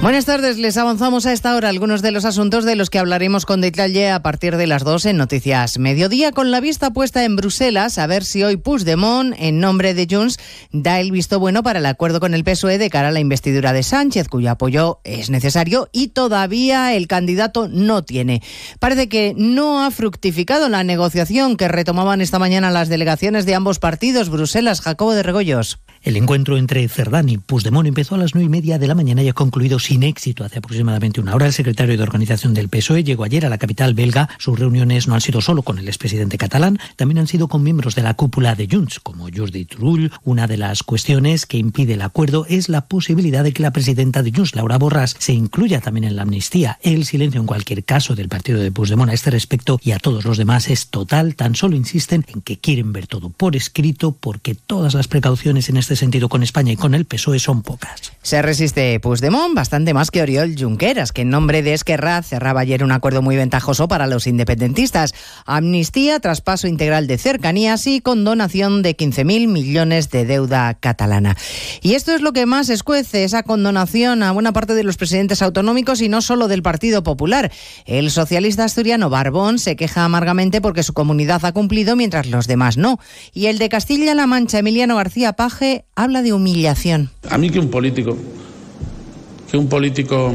Buenas tardes, les avanzamos a esta hora algunos de los asuntos de los que hablaremos con detalle a partir de las 2 en Noticias Mediodía, con la vista puesta en Bruselas a ver si hoy Puigdemont, en nombre de Junts, da el visto bueno para el acuerdo con el PSOE de cara a la investidura de Sánchez, cuyo apoyo es necesario y todavía el candidato no tiene. Parece que no ha fructificado la negociación que retomaban esta mañana las delegaciones de ambos partidos. Bruselas, Jacobo de Regoyos.
El encuentro entre Cerdán y Puigdemont empezó a las nueve y media de la mañana y ha concluido sin éxito hace aproximadamente una hora. El secretario de organización del PSOE llegó ayer a la capital belga. Sus reuniones no han sido solo con el expresidente catalán, también han sido con miembros de la cúpula de Junts, como Jordi Turull. Una de las cuestiones que impide el acuerdo es la posibilidad de que la presidenta de Junts, Laura Borras, se incluya también en la amnistía. El silencio en cualquier caso del partido de Puigdemont a este respecto y a todos los demás es total. Tan solo insisten en que quieren ver todo por escrito porque todas las precauciones en este sentido con España y con el PSOE son pocas.
Se resiste Puigdemont bastante más que Oriol Junqueras, que en nombre de Esquerra cerraba ayer un acuerdo muy ventajoso para los independentistas. Amnistía, traspaso integral de cercanías y condonación de 15.000 millones de deuda catalana. Y esto es lo que más escuece, esa condonación a buena parte de los presidentes autonómicos y no solo del Partido Popular. El socialista asturiano Barbón se queja amargamente porque su comunidad ha cumplido mientras los demás no. Y el de Castilla-La Mancha, Emiliano García Paje, habla de humillación.
A mí que un político que un político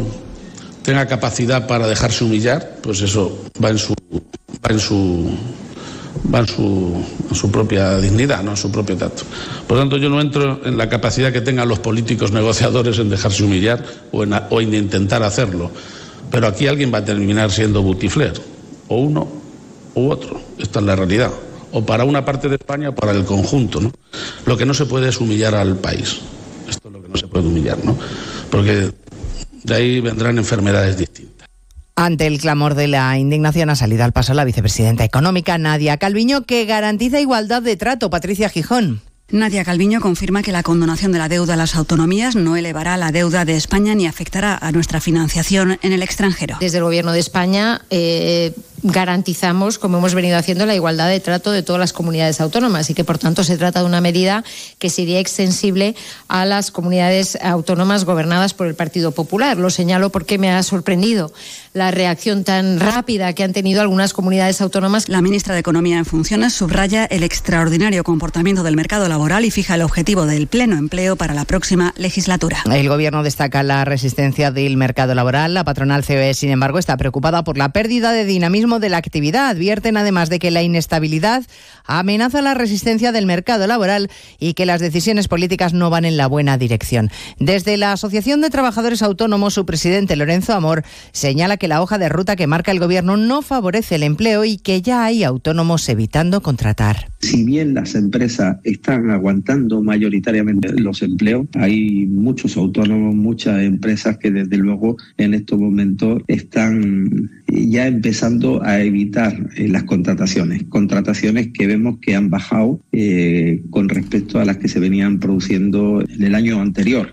tenga capacidad para dejarse humillar, pues eso va en su va en su va en su, su propia dignidad, no en su propio tacto. Por tanto, yo no entro en la capacidad que tengan los políticos negociadores en dejarse humillar o en, o en intentar hacerlo. Pero aquí alguien va a terminar siendo butifler, o uno u otro. Esta es la realidad. O para una parte de España o para el conjunto. ¿no? Lo que no se puede es humillar al país. Esto es lo que no se puede humillar, ¿no? Porque de ahí vendrán enfermedades distintas.
Ante el clamor de la indignación ha salido al paso la vicepresidenta económica Nadia Calviño, que garantiza igualdad de trato. Patricia Gijón.
Nadia Calviño confirma que la condonación de la deuda a las autonomías no elevará la deuda de España ni afectará a nuestra financiación en el extranjero.
Desde el Gobierno de España eh, garantizamos, como hemos venido haciendo, la igualdad de trato de todas las comunidades autónomas y que, por tanto, se trata de una medida que sería extensible a las comunidades autónomas gobernadas por el Partido Popular. Lo señalo porque me ha sorprendido la reacción tan rápida que han tenido algunas comunidades autónomas.
La ministra de Economía en funciones subraya el extraordinario comportamiento del mercado laboral y fija el objetivo del pleno empleo para la próxima legislatura.
El Gobierno destaca la resistencia del mercado laboral. La patronal COE, sin embargo, está preocupada por la pérdida de dinamismo de la actividad. Advierten además de que la inestabilidad amenaza la resistencia del mercado laboral y que las decisiones políticas no van en la buena dirección. Desde la Asociación de Trabajadores Autónomos, su presidente Lorenzo Amor señala que la hoja de ruta que marca el Gobierno no favorece el empleo y que ya hay autónomos evitando contratar.
Si bien las empresas están aguantando mayoritariamente los empleos, hay muchos autónomos, muchas empresas que desde luego en estos momentos están ya empezando a evitar eh, las contrataciones, contrataciones que vemos que han bajado eh, con respecto a las que se venían produciendo en el año anterior.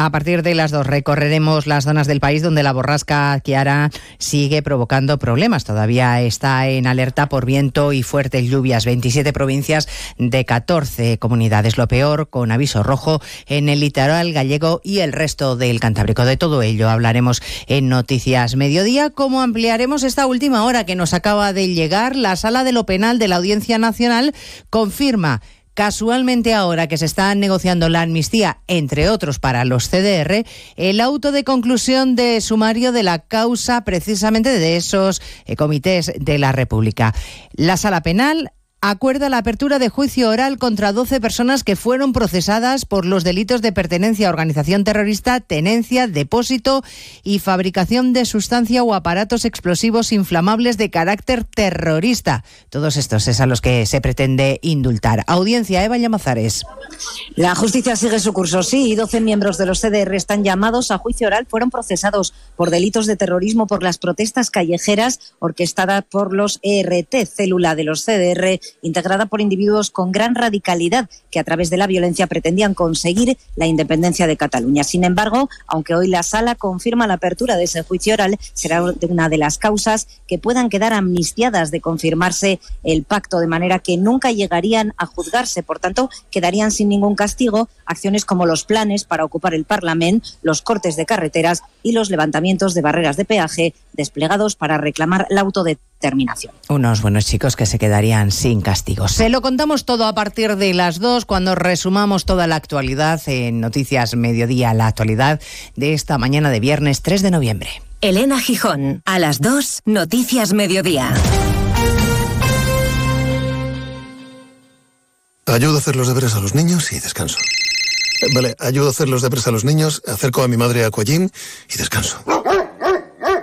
A partir de las dos recorreremos las zonas del país donde la borrasca Kiara sigue provocando problemas. Todavía está en alerta por viento y fuertes lluvias. 27 provincias de 14 comunidades. Lo peor con aviso rojo en el litoral gallego y el resto del Cantábrico. De todo ello hablaremos en Noticias Mediodía. Como ampliaremos esta última hora que nos acaba de llegar, la Sala de lo Penal de la Audiencia Nacional confirma Casualmente ahora que se está negociando la amnistía, entre otros para los CDR, el auto de conclusión de sumario de la causa precisamente de esos eh, comités de la República. La sala penal acuerda la apertura de juicio oral contra 12 personas que fueron procesadas por los delitos de pertenencia a organización terrorista, tenencia, depósito y fabricación de sustancia o aparatos explosivos inflamables de carácter terrorista. Todos estos es a los que se pretende indultar. Audiencia Eva Llamazares.
La justicia sigue su curso, sí, y 12 miembros de los CDR están llamados a juicio oral. Fueron procesados por delitos de terrorismo por las protestas callejeras orquestadas por los ERT, célula de los CDR integrada por individuos con gran radicalidad que a través de la violencia pretendían conseguir la independencia de Cataluña. Sin embargo, aunque hoy la sala confirma la apertura de ese juicio oral, será una de las causas que puedan quedar amnistiadas de confirmarse el pacto, de manera que nunca llegarían a juzgarse. Por tanto, quedarían sin ningún castigo acciones como los planes para ocupar el Parlamento, los cortes de carreteras y los levantamientos de barreras de peaje desplegados para reclamar la autodeterminación.
Unos buenos chicos que se quedarían sin castigo. Se lo contamos todo a partir de las dos cuando resumamos toda la actualidad en Noticias Mediodía, la actualidad de esta mañana de viernes 3 de noviembre.
Elena Gijón, a las 2, Noticias Mediodía.
Ayudo a hacer los deberes a los niños y descanso. Vale, ayudo a hacer los deberes a los niños, acerco a mi madre a Aquagym y descanso.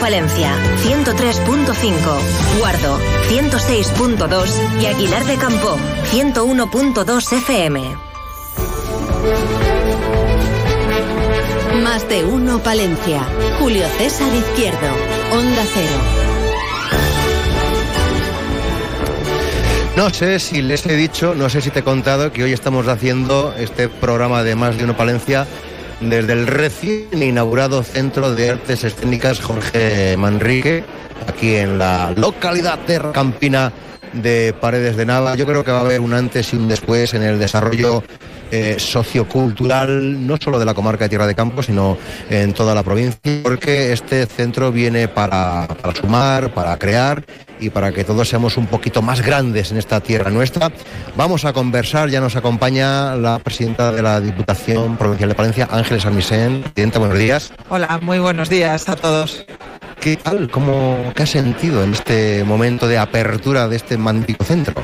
Palencia, 103.5, Guardo, 106.2 y Aguilar de Campo, 101.2 FM. Más de uno Palencia. Julio César Izquierdo, Onda Cero.
No sé si les he dicho, no sé si te he contado que hoy estamos haciendo este programa de Más de Uno Palencia desde el recién inaugurado Centro de Artes Escénicas Jorge Manrique, aquí en la localidad de Campina de Paredes de Nava. Yo creo que va a haber un antes y un después en el desarrollo eh, sociocultural, no solo de la comarca de Tierra de Campos, sino en toda la provincia, porque este centro viene para, para sumar, para crear y para que todos seamos un poquito más grandes en esta tierra nuestra. Vamos a conversar, ya nos acompaña la presidenta de la Diputación Provincial de Palencia, Ángeles Armisen. Presidenta, buenos días.
Hola, muy buenos días a todos.
¿Qué tal? ¿Cómo, ¿Qué has sentido en este momento de apertura de este magnífico centro?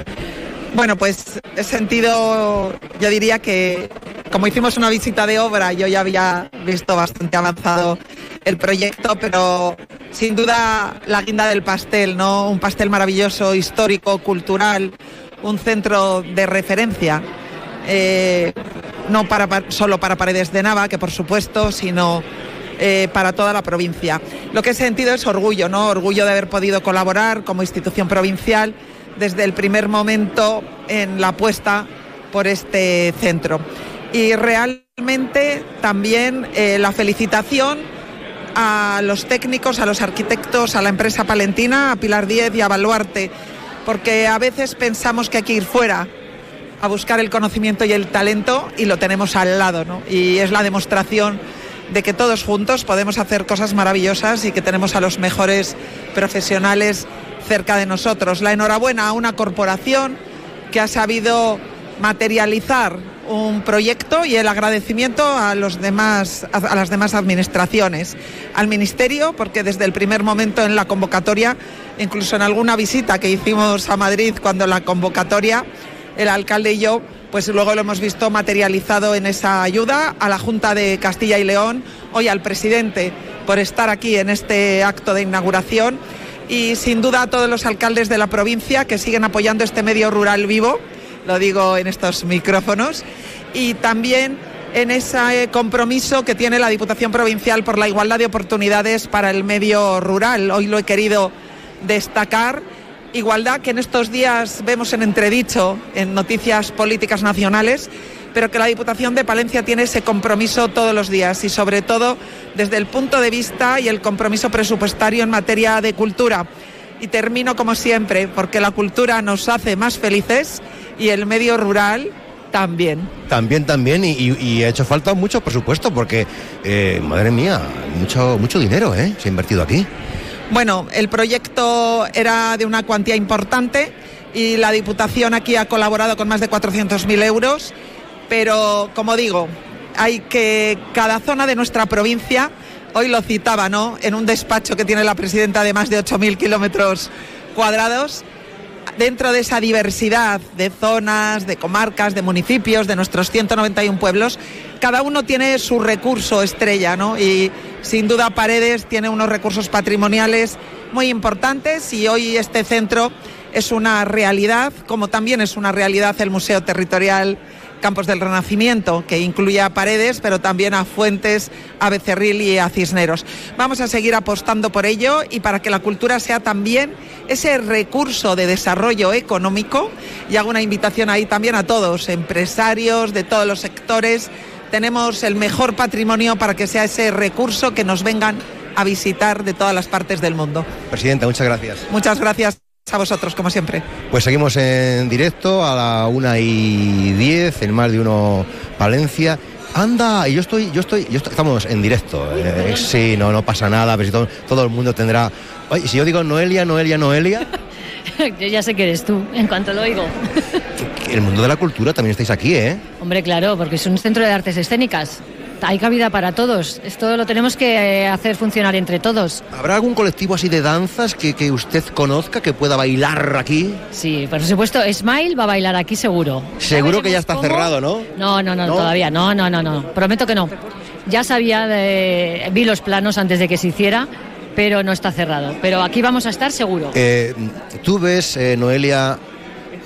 Bueno, pues he sentido, yo diría que como hicimos una visita de obra, yo ya había visto bastante avanzado el proyecto, pero sin duda la guinda del pastel, ¿no? Un pastel maravilloso, histórico, cultural, un centro de referencia. eh, no para, pa- solo para Paredes de Nava, que por supuesto, sino eh, para toda la provincia. Lo que he sentido es orgullo, ¿no? Orgullo de haber podido colaborar como institución provincial desde el primer momento en la apuesta por este centro. Y realmente también eh, la felicitación a los técnicos, a los arquitectos, a la empresa palentina, a Pilar Díez y a Baluarte, porque a veces pensamos que hay que ir fuera a buscar el conocimiento y el talento y lo tenemos al lado, ¿no? Y es la demostración de que todos juntos podemos hacer cosas maravillosas y que tenemos a los mejores profesionales cerca de nosotros. La enhorabuena a una corporación que ha sabido materializar un proyecto y el agradecimiento a los demás a, las demás administraciones, al ministerio porque desde el primer momento en la convocatoria, incluso en alguna visita que hicimos a Madrid cuando la convocatoria el alcalde y yo, pues luego lo hemos visto materializado en esa ayuda a la Junta de Castilla y León, hoy al presidente por estar aquí en este acto de inauguración y sin duda a todos los alcaldes de la provincia que siguen apoyando este medio rural vivo, lo digo en estos micrófonos, y también en ese compromiso que tiene la Diputación Provincial por la igualdad de oportunidades para el medio rural. Hoy lo he querido destacar igualdad que en estos días vemos en entredicho en noticias políticas nacionales, pero que la Diputación de Palencia tiene ese compromiso todos los días y sobre todo desde el punto de vista y el compromiso presupuestario en materia de cultura. Y termino como siempre, porque la cultura nos hace más felices y el medio rural también.
También, también, y, ha hecho falta mucho presupuesto, porque, eh, madre mía, mucho, mucho dinero, ¿eh? Se ha invertido aquí.
Bueno, el proyecto era de una cuantía importante y la Diputación aquí ha colaborado con más de 400.000 euros, pero como digo, hay que cada zona de nuestra provincia, hoy lo citaba, ¿no? En un despacho que tiene la presidenta de más de 8.000 kilómetros cuadrados, dentro de esa diversidad de zonas, de comarcas, de municipios, de nuestros 191 pueblos, cada uno tiene su recurso estrella, ¿no? Y sin duda Paredes tiene unos recursos patrimoniales muy importantes y hoy este centro es una realidad, como también es una realidad el Museo Territorial Campos del Renacimiento, que incluye a Paredes, pero también a Fuentes, a Becerril y a Cisneros. Vamos a seguir apostando por ello y para que la cultura sea también ese recurso de desarrollo económico. Y hago una invitación ahí también a todos, empresarios de todos los sectores. Tenemos el mejor patrimonio para que sea ese recurso que nos vengan a visitar de todas las partes del mundo.
Presidenta, muchas gracias.
Muchas gracias a vosotros, como siempre.
Pues seguimos en directo a la una y 10 en más de uno Palencia. Anda, y yo estoy, yo estoy, yo estamos en directo. Eh, sí, no, no pasa nada, pero si todo, todo el mundo tendrá. Oye, si yo digo Noelia, Noelia, Noelia.
yo ya sé que eres tú, en cuanto lo oigo.
el mundo de la cultura también estáis aquí, ¿eh?
Hombre, claro, porque es un centro de artes escénicas hay cabida para todos. Esto lo tenemos que eh, hacer funcionar entre todos.
¿Habrá algún colectivo así de danzas que, que, usted conozca que pueda bailar aquí?
Sí, por supuesto, Smile va a bailar aquí seguro.
Seguro que ya está cerrado, ¿no?
¿no? No, no, todavía, no, no, no, no. Prometo que no. Ya sabía, de... vi los planos antes de que se hiciera pero no está cerrado. Pero aquí vamos a estar seguro.
Eh, Tú ves, eh, Noelia,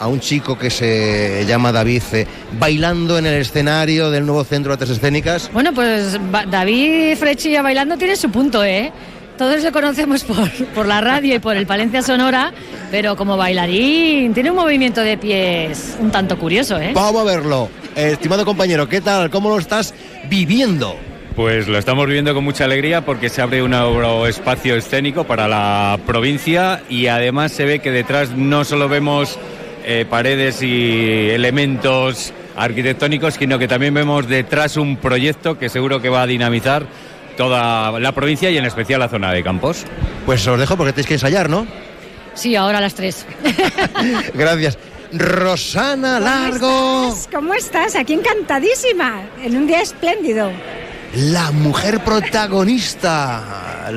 a un chico que se llama David eh, bailando en el escenario del nuevo Centro de Artes Escénicas?
Bueno, pues David Frechilla bailando tiene su punto, ¿eh? Todos le conocemos por, por la radio y por el Palencia Sonora, pero como bailarín tiene un movimiento de pies un tanto curioso, ¿eh?
Vamos a verlo. estimado compañero, ¿qué tal? ¿Cómo lo estás viviendo?
Pues lo estamos viviendo con mucha alegría porque se abre un nuevo espacio escénico para la provincia y además se ve que detrás no solo vemos eh, paredes y elementos arquitectónicos, sino que también vemos detrás un proyecto que seguro que va a dinamizar toda la provincia y en especial la zona de Campos.
Pues os dejo porque tenéis que ensayar, ¿no?
Sí, ahora a las tres.
Gracias. Rosana Largo.
¿Cómo estás? Aquí encantadísima, en un día espléndido
la mujer protagonista.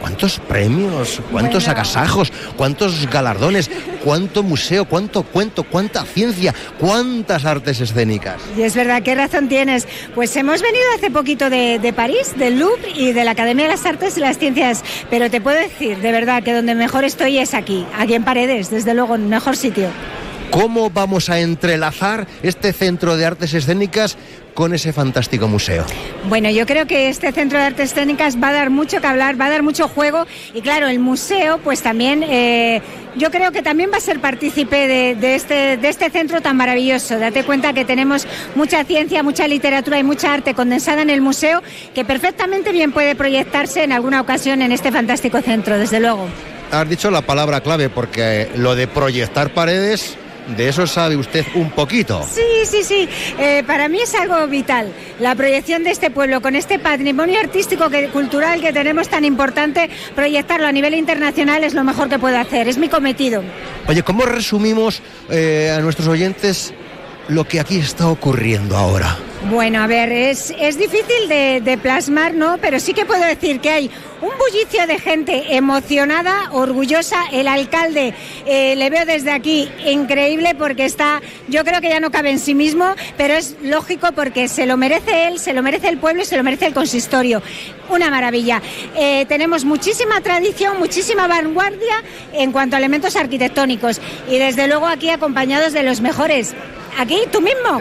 ¿Cuántos premios? ¿Cuántos agasajos? ¿Cuántos galardones? ¿Cuánto museo? ¿Cuánto cuento? ¿Cuánta ciencia? ¿Cuántas artes escénicas?
Y es verdad, ¿qué razón tienes? Pues hemos venido hace poquito de, de París, del Louvre y de la Academia de las Artes y las Ciencias, pero te puedo decir, de verdad, que donde mejor estoy es aquí, aquí en Paredes, desde luego, en mejor sitio.
¿Cómo vamos a entrelazar este centro de artes escénicas con ese fantástico museo?
Bueno, yo creo que este Centro de Artes Técnicas va a dar mucho que hablar, va a dar mucho juego y claro, el museo pues también... Eh, yo creo que también va a ser partícipe de, este, de este centro tan maravilloso. Date cuenta que tenemos mucha ciencia, mucha literatura y mucha arte condensada en el museo que perfectamente bien puede proyectarse en alguna ocasión en este fantástico centro, desde luego.
Has dicho la palabra clave porque lo de proyectar paredes de eso sabe usted un poquito.
Sí, sí, sí. Eh, para mí es algo vital. La proyección de este pueblo con este patrimonio artístico, que, cultural que tenemos tan importante, proyectarlo a nivel internacional es lo mejor que puedo hacer. Es mi cometido.
Oye, ¿cómo resumimos eh, a nuestros oyentes lo que aquí está ocurriendo ahora?
Bueno, a ver, es, es difícil de, plasmar, ¿no? Pero sí que puedo decir que hay un bullicio de gente emocionada, orgullosa. El alcalde, eh, le veo desde aquí, increíble porque está, yo creo que ya no cabe en sí mismo, pero es lógico porque se lo merece él, se lo merece el pueblo y se lo merece el consistorio. Una maravilla. Eh, tenemos muchísima tradición, muchísima vanguardia en cuanto a elementos arquitectónicos y desde luego aquí acompañados de los mejores aquí, tú mismo.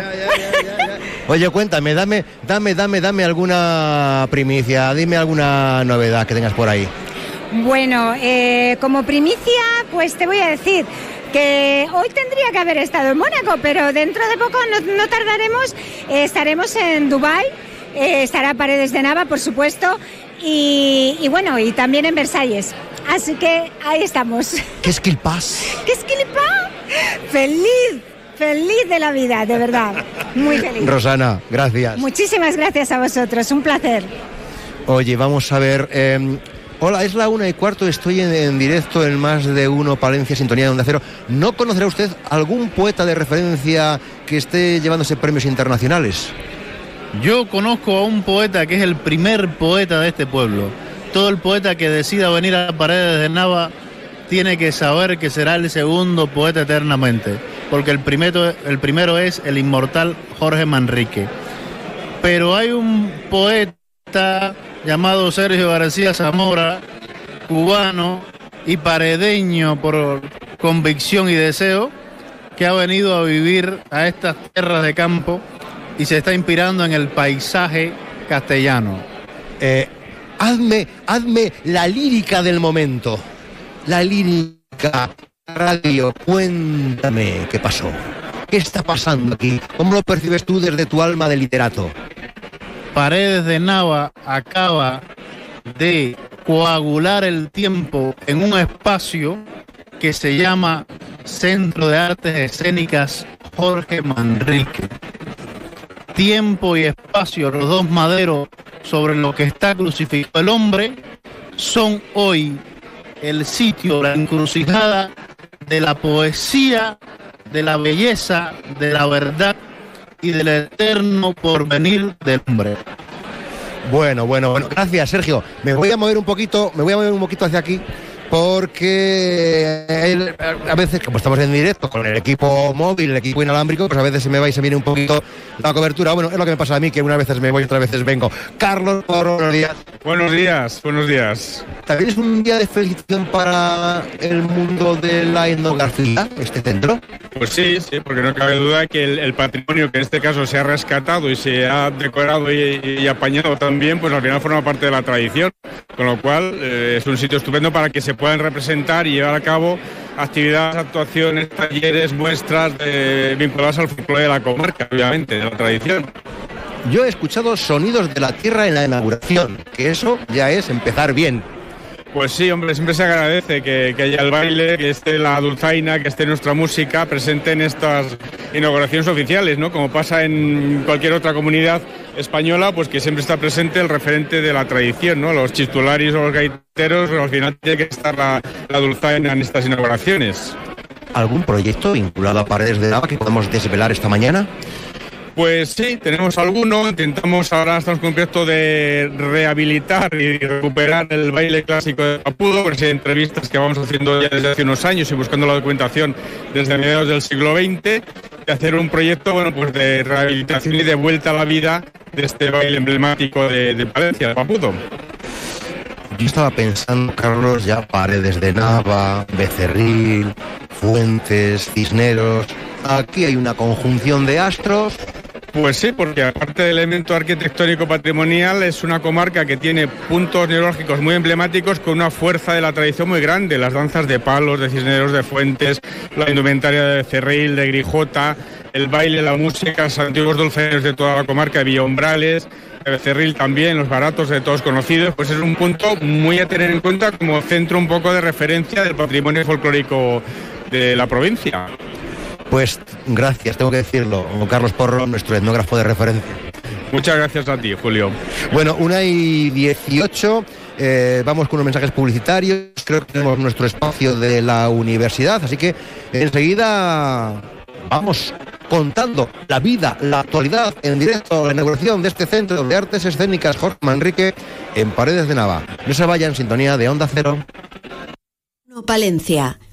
Oye, cuéntame, dame, dame, dame, dame alguna primicia, dime alguna novedad que tengas por ahí.
Bueno, eh, como primicia, pues te voy a decir que hoy tendría que haber estado en Mónaco, pero dentro de poco no, tardaremos, eh, estaremos en Dubái, eh, estará Paredes de Nava, por supuesto, y, y, bueno, y también en Versalles. Así que ahí estamos.
¿Qué es Quilpás?
¿Qué es Quilpás? ¡Feliz! Feliz de la vida, de verdad. Muy feliz.
Rosana, gracias.
Muchísimas gracias a vosotros, un placer.
Oye, vamos a ver. Em, hola, es la una y cuarto, estoy en, directo en más de uno Palencia Sintonía de Onda Cero. ¿No conocerá usted algún poeta de referencia que esté llevándose premios internacionales?
Yo conozco a un poeta que es el primer poeta de este pueblo. Todo el poeta que decida venir a Paredes de Nava tiene que saber que será el segundo poeta eternamente, porque el primero, el primero es el inmortal Jorge Manrique. Pero hay un poeta llamado Sergio García Zamora, cubano y paredeño por convicción y deseo, que ha venido a vivir a estas tierras de campo y se está inspirando en el paisaje castellano.
Eh, hazme, hazme la lírica del momento. La lírica. Radio, cuéntame qué pasó. ¿Qué está pasando aquí? ¿Cómo lo percibes tú desde tu alma de literato?
Paredes de Nava acaba de coagular el tiempo en un espacio que se llama Centro de Artes Escénicas Jorge Manrique. Tiempo y espacio, los dos maderos sobre lo que está crucificado el hombre, son hoy el sitio, la encrucijada de la poesía, de la belleza, de la verdad y del eterno porvenir del hombre.
Bueno, bueno, bueno. Gracias, Sergio. Me voy a mover un poquito, me voy a mover un poquito hacia aquí porque él, a veces, como estamos en directo con el equipo móvil, el equipo inalámbrico, pues a veces se me va y se viene un poquito la cobertura. Bueno, es lo que me pasa a mí, que unas veces me voy y otras veces vengo. Carlos, buenos días.
Buenos días, buenos días.
¿También es un día de felicitación para el mundo de la etnografía, este centro?
Pues sí, sí, porque no cabe duda que el, el patrimonio que en este caso se ha rescatado y se ha decorado y, y apañado también, pues al final forma parte de la tradición. Con lo cual eh, es un sitio estupendo para que se puedan representar y llevar a cabo actividades, actuaciones, talleres, muestras de, vinculadas al folclore de la comarca, obviamente, de la tradición.
Yo he escuchado sonidos de la tierra en la inauguración, que eso ya es empezar bien.
Pues sí, hombre, siempre se agradece que, que haya el baile, que esté la dulzaina, que esté nuestra música presente en estas inauguraciones oficiales, ¿no? Como pasa en cualquier otra comunidad española, pues que siempre está presente el referente de la tradición, ¿no? Los chistularis o los gaiteros, al final tiene que estar la, dulzaina en estas inauguraciones.
¿Algún proyecto vinculado a Paredes de Nava que podemos desvelar esta mañana?
Pues sí, tenemos alguno. Intentamos ahora estamos con un proyecto de rehabilitar y recuperar el baile clásico de Papudo, con entrevistas que vamos haciendo ya desde hace unos años y buscando la documentación desde mediados del siglo XX, de hacer un proyecto bueno, pues de rehabilitación y de vuelta a la vida de este baile emblemático de, de Palencia, de Papudo.
Yo estaba pensando, Carlos, ya Paredes de Nava, Becerril, Fuentes, Cisneros. Aquí hay una conjunción de astros
Pues sí, porque aparte del elemento arquitectónico patrimonial, es una comarca que tiene puntos neurálgicos muy emblemáticos con una fuerza de la tradición muy grande. Las danzas de palos, de cisneros, de fuentes, la indumentaria de Cerril, de Grijota, el baile, la música, los antiguos dulceros de toda la comarca de Villombrales, de Becerril también, los baratos de todos conocidos. Pues es un punto muy a tener en cuenta como centro un poco de referencia del patrimonio folclórico de la provincia.
Pues gracias, tengo que decirlo, Carlos Porro, nuestro etnógrafo de referencia.
Muchas gracias a ti, Julio.
Bueno, una y 18. eh, vamos con unos mensajes publicitarios. Creo que tenemos nuestro espacio de la universidad, así que enseguida vamos contando la vida, la actualidad en directo, la inauguración de este centro de artes escénicas Jorge Manrique en Paredes de Nava. No se vaya en sintonía de Onda Cero.
Palencia.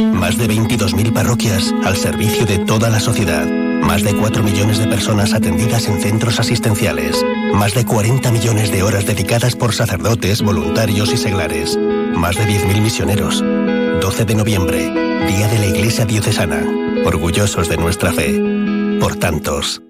Más de 22.000 parroquias al servicio de toda la sociedad. Más de 4 millones de personas atendidas en centros asistenciales. Más de 40 millones de horas dedicadas por sacerdotes, voluntarios y seglares. Más de 10.000 misioneros. 12 de noviembre, Día de la Iglesia Diocesana. Orgullosos de nuestra fe. Por tantos.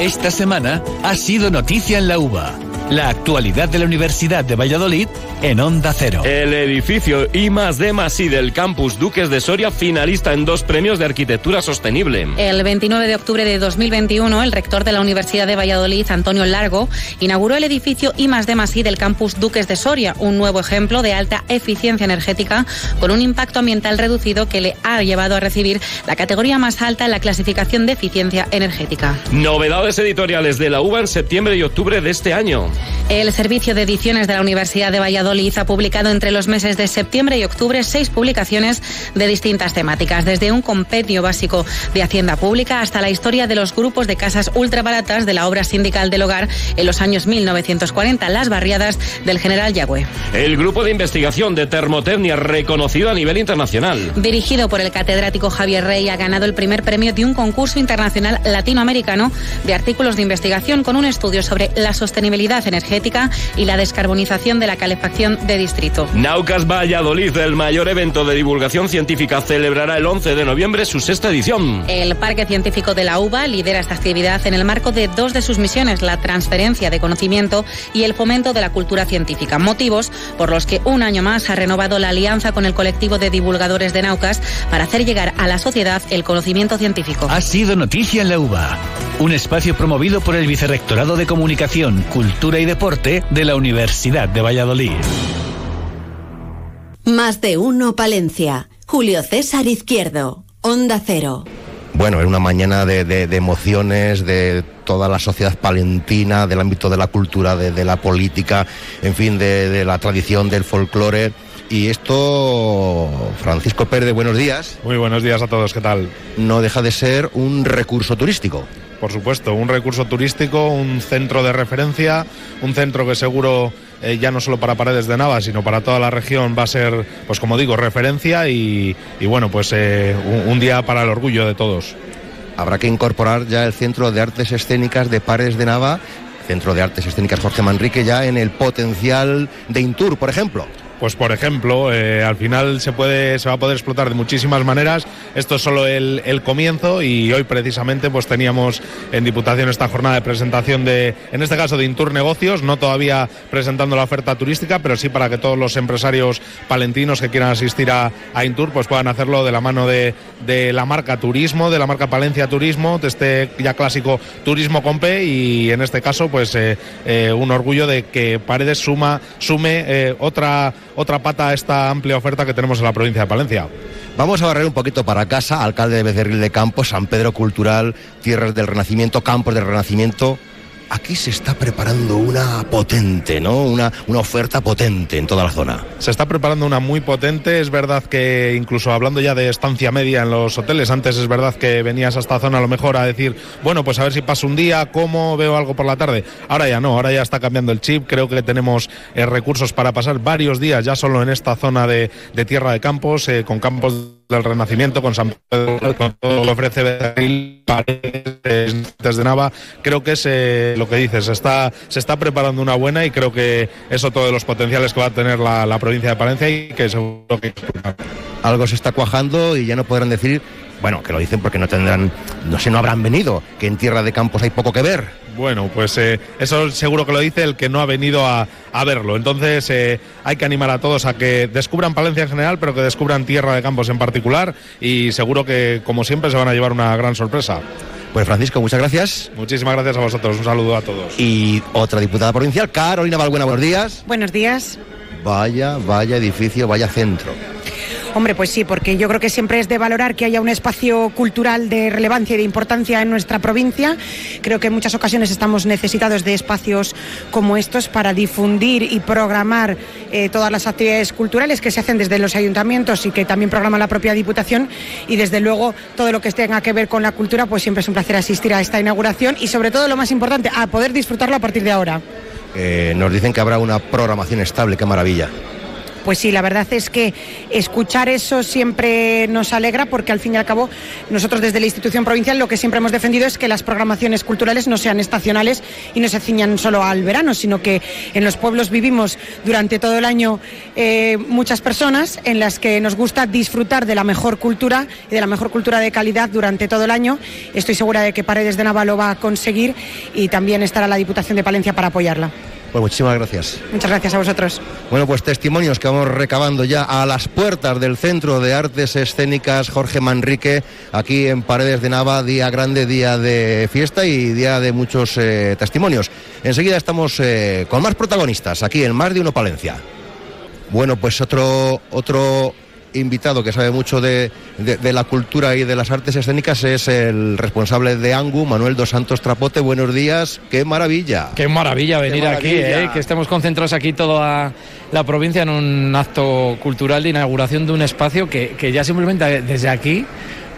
Esta semana ha sido noticia en la UBA. La actualidad de la Universidad de Valladolid en Onda Cero.
El edificio I más D más I del campus Duques de Soria finalista en dos premios de arquitectura sostenible.
El 29 de octubre de 2021, el rector de la Universidad de Valladolid, Antonio Largo, inauguró el edificio I más D más I del campus Duques de Soria, un nuevo ejemplo de alta eficiencia energética con un impacto ambiental reducido que le ha llevado a recibir la categoría más alta en la clasificación de eficiencia energética.
Novedades editoriales de la UBA en septiembre y octubre de este año.
El Servicio de Ediciones de la Universidad de Valladolid ha publicado entre los meses de septiembre y octubre seis publicaciones de distintas temáticas, desde un compendio básico de Hacienda Pública hasta la historia de los grupos de casas ultrabaratas de la obra sindical del hogar en los años 1940, las barriadas del general Yagüe.
El grupo de investigación de termotecnia reconocido a nivel internacional.
Dirigido por el catedrático Javier Rey, ha ganado el primer premio de un concurso internacional latinoamericano de artículos de investigación con un estudio sobre la sostenibilidad energética y la descarbonización de la calefacción de distrito.
Naucas Valladolid, el mayor evento de divulgación científica, celebrará el 11 de noviembre su sexta edición.
El Parque Científico de la UBA lidera esta actividad en el marco de dos de sus misiones, la transferencia de conocimiento y el fomento de la cultura científica. Motivos por los que un año más ha renovado la alianza con el colectivo de divulgadores de Naucas para hacer llegar a la sociedad el conocimiento científico.
Ha sido noticia en la UBA, un espacio promovido por el Vicerrectorado de Comunicación, Cultura y Deporte de la Universidad de Valladolid.
Más de uno Palencia. Julio César Izquierdo. Onda Cero.
Bueno, en una mañana de, de- de emociones, de toda la sociedad palentina, del ámbito de la cultura, de, de la política, en fin, de, de la tradición, del folclore. Y esto, Francisco Pérez, buenos días.
Muy buenos días a todos, ¿qué tal?
No deja de ser un recurso turístico.
Por supuesto, un recurso turístico, un centro de referencia, un centro que seguro eh, ya no solo para Paredes de Nava, sino para toda la región va a ser, pues como digo, referencia y, bueno, pues eh, un, un día para el orgullo de todos.
Habrá que incorporar ya el Centro de Artes Escénicas de Pares de Nava, Centro de Artes Escénicas Jorge Manrique, ya en el potencial de Intur, por ejemplo.
Pues por ejemplo, eh, al final se puede, se va a poder explotar de muchísimas maneras. Esto es solo el, comienzo y hoy precisamente pues teníamos en Diputación esta jornada de presentación de, en este caso de Intur Negocios, no todavía presentando la oferta turística, pero sí para que todos los empresarios palentinos que quieran asistir a, Intur pues puedan hacerlo de la mano de, de la marca Turismo, de la marca Palencia Turismo, de este ya clásico Turismo Compe y en este caso pues eh, eh, un orgullo de que Paredes suma, sume otra otra pata a esta amplia oferta que tenemos en la provincia de Palencia.
Vamos a barrer un poquito para casa, alcalde de Becerril de Campos, San Pedro Cultural, Tierras del Renacimiento, Campos del Renacimiento. Aquí se está preparando una potente, ¿no? Una, una oferta potente en toda la zona.
Se está preparando una muy potente, es verdad que incluso hablando ya de estancia media en los hoteles, antes es verdad que venías a esta zona a lo mejor a decir, bueno, pues a ver si paso un día, cómo veo algo por la tarde. Ahora ya no, ahora ya está cambiando el chip, creo que tenemos eh, recursos para pasar varios días ya solo en esta zona de, de Tierra de Campos, eh, con Campos del Renacimiento, con San Pedro, con todo lo que ofrece Paredes, de Nava, creo que es eh, lo que dices, está, se está preparando una buena y creo que es otro de los potenciales que va a tener la, la provincia de Palencia y que seguro que
Algo se está cuajando y ya no podrán decir, bueno, que lo dicen porque no tendrán, no sé, no habrán venido, que en Tierra de Campos hay poco que ver.
Bueno, pues eh, eso seguro que lo dice el que no ha venido a, a verlo. Entonces eh, hay que animar a todos a que descubran Palencia en general, pero que descubran Tierra de Campos en particular y seguro que, como siempre, se van a llevar una gran sorpresa.
Pues Francisco, muchas gracias.
Muchísimas gracias a vosotros. Un saludo a todos.
Y otra diputada provincial, Carolina Balbuena, buenos días.
Buenos días.
Vaya, vaya edificio, vaya centro.
Hombre, pues sí, porque yo creo que siempre es de valorar que haya un espacio cultural de relevancia y de importancia en nuestra provincia. Creo que en muchas ocasiones estamos necesitados de espacios como estos para difundir y programar eh, todas las actividades culturales que se hacen desde los ayuntamientos y que también programa la propia Diputación. Y desde luego todo lo que tenga que ver con la cultura, pues siempre es un placer asistir a esta inauguración y sobre todo lo más importante, a poder disfrutarlo a partir de ahora.
Eh, nos dicen que habrá una programación estable, qué maravilla.
Pues sí, la verdad es que escuchar eso siempre nos alegra porque al fin y al cabo nosotros desde la institución provincial lo que siempre hemos defendido es que las programaciones culturales no sean estacionales y no se ciñan solo al verano, sino que en los pueblos vivimos durante todo el año eh, muchas personas en las que nos gusta disfrutar de la mejor cultura y de la mejor cultura de calidad durante todo el año. Estoy segura de que Paredes de Nava lo va a conseguir y también estará la Diputación de Palencia para apoyarla.
Pues muchísimas gracias.
Muchas gracias a vosotros.
Bueno, pues testimonios que vamos recabando ya a las puertas del Centro de Artes Escénicas Jorge Manrique, aquí en Paredes de Nava, día grande, día de fiesta y día de muchos eh, testimonios. Enseguida estamos eh, con más protagonistas aquí en Más de Uno Palencia. Bueno, pues otro, otro invitado que sabe mucho de, de, de, la cultura y de las artes escénicas es el responsable de ANGU, Manuel dos Santos Trapote. Buenos días, qué maravilla.
Qué maravilla venir qué maravilla. aquí, ¿eh? que estemos concentrados aquí toda la provincia en un acto cultural de inauguración de un espacio que, que ya simplemente desde aquí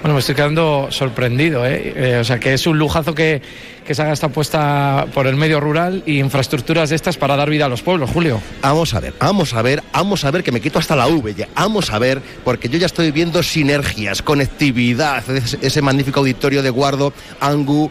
bueno, me estoy quedando sorprendido, ¿eh? Eh, o sea, que es un lujazo que, que se haga esta apuesta por el medio rural y infraestructuras de estas para dar vida a los pueblos, Julio.
Vamos a ver, vamos a ver, vamos a ver, que me quito hasta la V ya. Vamos a ver, porque yo ya estoy viendo sinergias, conectividad, ese, magnífico auditorio de Guardo, Angu,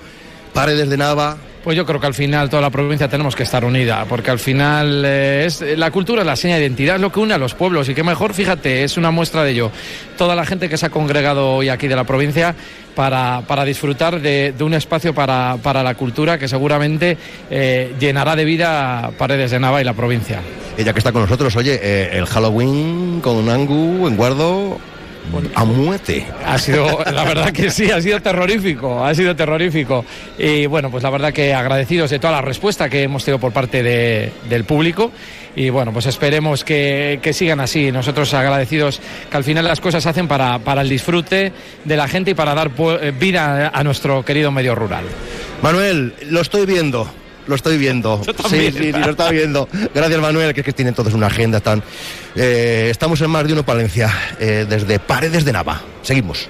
Paredes de Nava,
pues yo creo que al final toda la provincia tenemos que estar unida, porque al final eh, es la cultura es la seña de identidad, es lo que une a los pueblos y que mejor, fíjate, es una muestra de ello. Toda la gente que se ha congregado hoy aquí de la provincia para, para disfrutar de, un espacio para, para, la cultura que seguramente eh, llenará de vida Paredes de Nava y la provincia.
Ella que está con nosotros, oye, eh, el Halloween con Angu en Guardo a muerte.
Ha sido, la verdad que sí, ha sido terrorífico, ha sido terrorífico. Y bueno, pues la verdad que agradecidos de toda la respuesta que hemos tenido por parte de, del público. Y bueno, pues esperemos que, que, sigan así. Nosotros agradecidos que al final las cosas se hacen para, para el disfrute de la gente y para dar vida a nuestro querido medio rural.
Manuel, lo estoy viendo lo estoy viendo.
Yo también.
Sí, sí, sí, lo está viendo. Gracias, Manuel, que es que tienen todos una agenda tan. Eh, estamos en más de uno Palencia, eh, desde Paredes de Nava. Seguimos.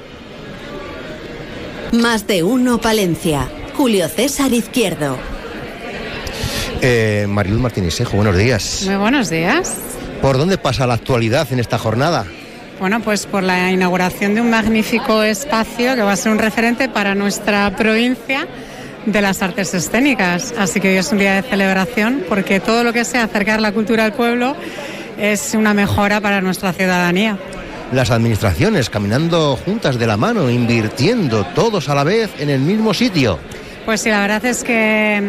Más de uno Palencia. Julio César Izquierdo.
Eh, Mariluz Martínez Sejo, buenos días.
Muy buenos días.
¿Por dónde pasa la actualidad en esta jornada?
Bueno, pues por la inauguración de un magnífico espacio que va a ser un referente para nuestra provincia de las artes escénicas. Así que hoy es un día de celebración porque todo lo que sea acercar la cultura al pueblo es una mejora para nuestra ciudadanía.
Las administraciones caminando juntas de la mano, invirtiendo todos a la vez en el mismo sitio.
Pues sí, la verdad es que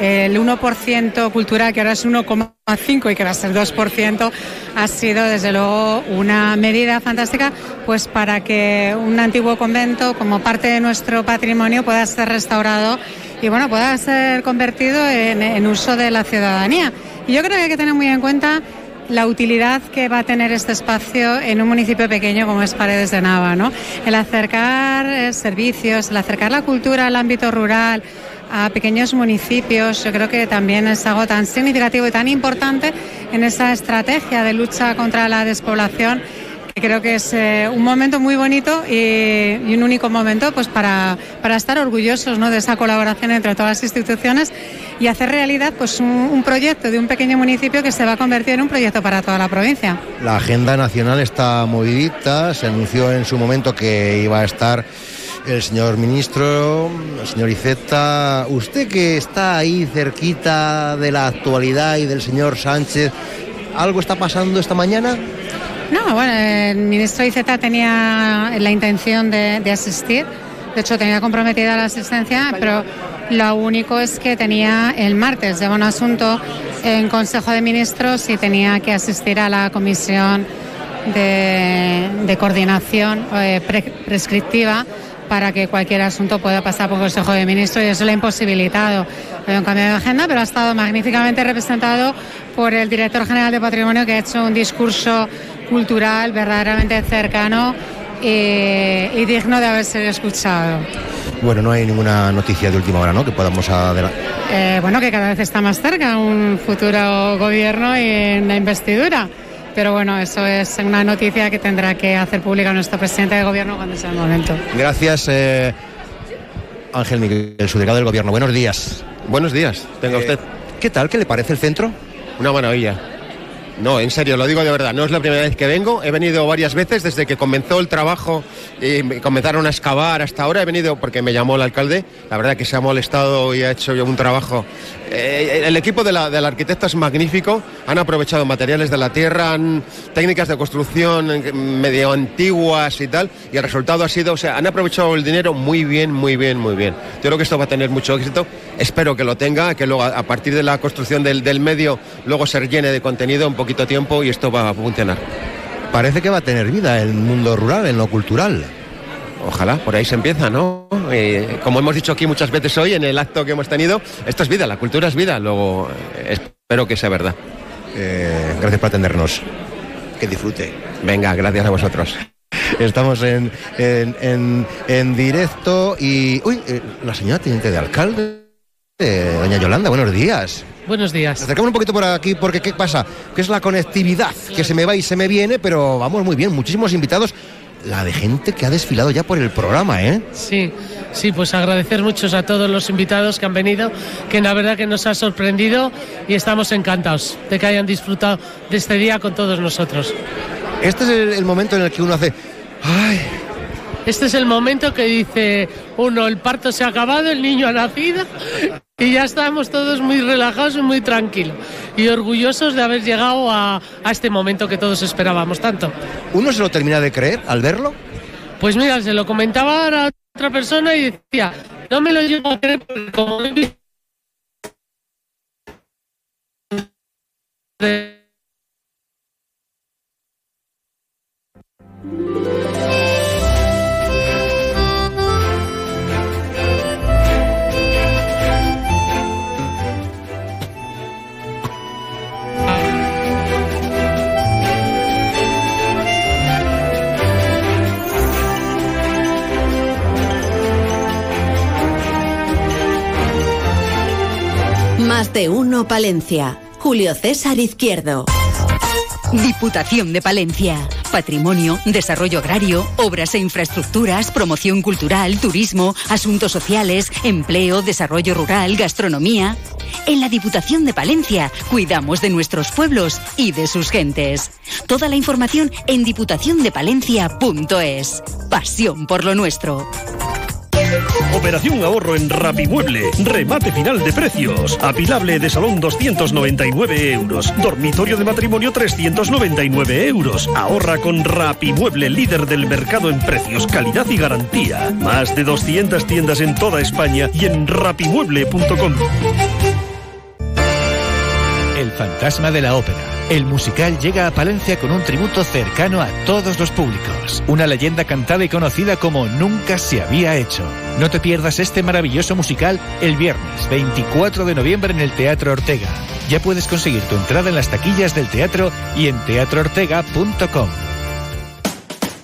el 1% cultural, que ahora es 1,5% y que va a ser 2%, ha sido desde luego una medida fantástica pues para que un antiguo convento como parte de nuestro patrimonio pueda ser restaurado y bueno, pueda ser convertido en, uso de la ciudadanía. Y yo creo que hay que tener muy en cuenta la utilidad que va a tener este espacio en un municipio pequeño como es Paredes de Nava, ¿no? El acercar servicios, el acercar la cultura al ámbito rural, a pequeños municipios, yo creo que también es algo tan significativo y tan importante en esa estrategia de lucha contra la despoblación que creo que es eh, un momento muy bonito y, y, un único momento pues para, para estar orgullosos ¿no? de esa colaboración entre todas las instituciones y hacer realidad pues un, un, proyecto de un pequeño municipio que se va a convertir en un proyecto para toda la provincia.
La agenda nacional está movidita, se anunció en su momento que iba a estar el señor ministro, el señor Iceta, usted que está ahí cerquita de la actualidad y del señor Sánchez, ¿algo está pasando esta mañana?
No, bueno, el ministro Iceta tenía la intención de, asistir, de hecho tenía comprometida la asistencia, pero lo único es que tenía el martes de buen asunto en Consejo de Ministros y tenía que asistir a la comisión de, coordinación eh, pre, prescriptiva para que cualquier asunto pueda pasar por Consejo de Ministros y eso le ha imposibilitado. Hay un cambio de agenda, pero ha estado magníficamente representado por el director general de Patrimonio que ha hecho un discurso cultural verdaderamente cercano y, y digno de haber sido escuchado.
Bueno, no hay ninguna noticia de última hora, ¿no? Que podamos adelantar.
Eh, bueno, que cada vez está más cerca un futuro gobierno y en la investidura. Pero bueno, eso es una noticia que tendrá que hacer pública nuestro presidente de gobierno cuando sea el momento.
Gracias, eh, Ángel Miguel, el subdelegado del gobierno. Buenos días.
Buenos días, tenga
Eh,
usted.
¿Qué tal? ¿Qué le parece el centro?
Una maravilla. No, en serio, lo digo de verdad, no es la primera vez que vengo, he venido varias veces desde que comenzó el trabajo y me comenzaron a excavar hasta ahora, he venido porque me llamó el alcalde, la verdad que se ha molestado y ha hecho un trabajo. Eh, el equipo de la, del arquitecto es magnífico, han aprovechado materiales de la tierra, técnicas de construcción medio antiguas y tal, y el resultado ha sido, o sea, han aprovechado el dinero muy bien, muy bien, muy bien. Yo creo que esto va a tener mucho éxito, espero que lo tenga, que luego a partir de la construcción del, del medio luego se llene de contenido en poquito tiempo y esto va a funcionar.
Parece que va a tener vida el mundo rural, en lo cultural.
Ojalá, por ahí se empieza, ¿no? Eh, como hemos dicho aquí muchas veces hoy en el acto que hemos tenido, esto es vida, la cultura es vida, luego eh, espero que sea verdad.
Eh, gracias por atendernos. Que disfrute.
Venga, gracias a vosotros.
Estamos en, en, en- en directo y... Uy, eh, la señora teniente de alcalde, eh, doña Yolanda, buenos días.
Buenos días.
Acercamos un poquito por aquí porque ¿qué pasa? Que es la conectividad, que se me va y se me viene, pero vamos muy bien, muchísimos invitados. La de gente que ha desfilado ya por el programa, ¿eh?
Sí, sí, pues agradecer muchos a todos los invitados que han venido, que la verdad que nos ha sorprendido y estamos encantados de que hayan disfrutado de este día con todos nosotros.
Este es el, el momento en el que uno hace... ¡Ay!
Este es el momento que dice uno, el parto se ha acabado, el niño ha nacido y ya estamos todos muy relajados y muy tranquilos y orgullosos de haber llegado a, a este momento que todos esperábamos tanto.
¿Uno se lo termina de creer al verlo?
Pues mira, se lo comentaba ahora a otra persona y decía, no me lo llego a creer porque como he visto de
uno Palencia. Julio César Izquierdo. Diputación de Palencia. Patrimonio, desarrollo agrario, obras e infraestructuras, promoción cultural, turismo, asuntos sociales, empleo, desarrollo rural, gastronomía. En la Diputación de Palencia cuidamos de nuestros pueblos y de sus gentes. Toda la información en diputaciondepalencia.es. Pasión por lo nuestro.
Operación ahorro en Rapimueble. Remate final de precios. Apilable de salón 299 euros. Dormitorio de matrimonio 399 euros. Ahorra con Rapimueble, líder del mercado en precios, calidad y garantía. Más de 200 tiendas en toda España y en rapimueble.com.
El fantasma de la ópera. El musical llega a Palencia con un tributo cercano a todos los públicos. Una leyenda cantada y conocida como nunca se había hecho. No te pierdas este maravilloso musical el viernes 24 de noviembre en el Teatro Ortega. Ya puedes conseguir tu entrada en las taquillas del teatro y en teatroortega.com.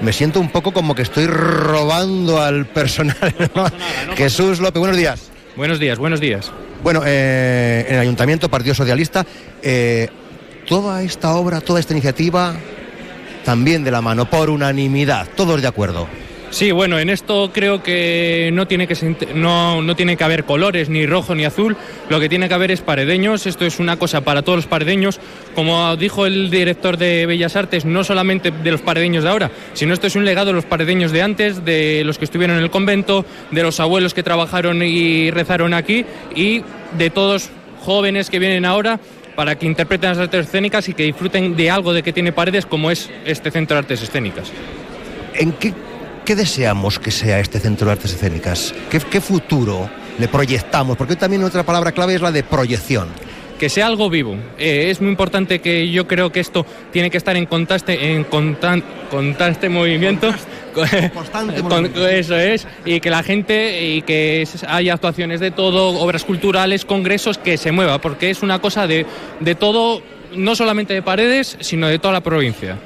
Me siento un poco como que estoy robando al personal. ¿no? Jesús López, buenos días.
Buenos días, buenos días.
Bueno, eh, en el Ayuntamiento, Partido Socialista, eh, toda esta obra, toda esta iniciativa, también de la mano, por unanimidad, todos de acuerdo.
Sí, bueno, en esto creo que no tiene que, no, no tiene que haber colores, ni rojo ni azul. Lo que tiene que haber es paredeños. Esto es una cosa para todos los paredeños. Como dijo el director de Bellas Artes, no solamente de los paredeños de ahora, sino esto es un legado de los paredeños de antes, de los que estuvieron en el convento, de los abuelos que trabajaron y rezaron aquí y de todos jóvenes que vienen ahora para que interpreten las artes escénicas y que disfruten de algo de que tiene paredes como es este Centro de Artes Escénicas.
¿En qué, qué deseamos que sea este Centro de Artes Escénicas? ¿Qué, qué futuro le proyectamos? Porque hoy también otra palabra clave es la de proyección.
que sea algo vivo. Eh, es muy importante que yo creo que esto tiene que estar en constante, en constan- constante movimiento. Con- Eso es, y que la gente, y que haya actuaciones de todo, obras culturales, congresos, que se mueva, porque es una cosa de, de todo no solamente de Paredes, sino de toda la provincia.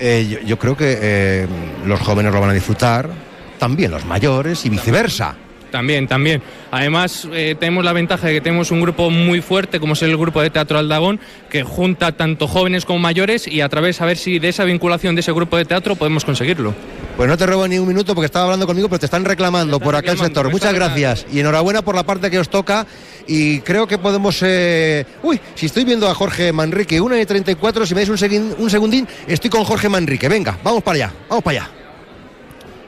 Eh, yo, yo creo que eh, los jóvenes lo van a disfrutar, también los mayores y viceversa.
También, también. Además, eh, tenemos la ventaja de que tenemos un grupo muy fuerte, como es el grupo de Teatro Aldagón, que junta tanto jóvenes como mayores y a través, a ver si de esa vinculación de ese grupo de teatro podemos conseguirlo.
Pues no te robo ni un minuto porque estaba hablando conmigo, pero te están reclamando por aquel
reclamando,
sector. Muchas gracias y enhorabuena por la parte que os toca. Y creo que podemos. eh, Uy, si estoy viendo a Jorge Manrique, 1 y 34, si me dais un, seguin- un segundín, estoy con Jorge Manrique. Venga, vamos para allá, vamos para allá.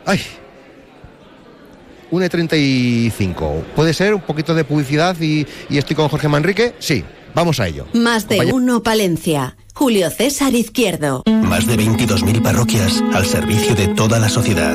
Ay. 1 y 35. ¿Puede ser un poquito de publicidad y, y estoy con Jorge Manrique? Sí, vamos a ello.
Más de uno Palencia. Julio César Izquierdo.
Más de 22.000 parroquias al servicio de toda la sociedad.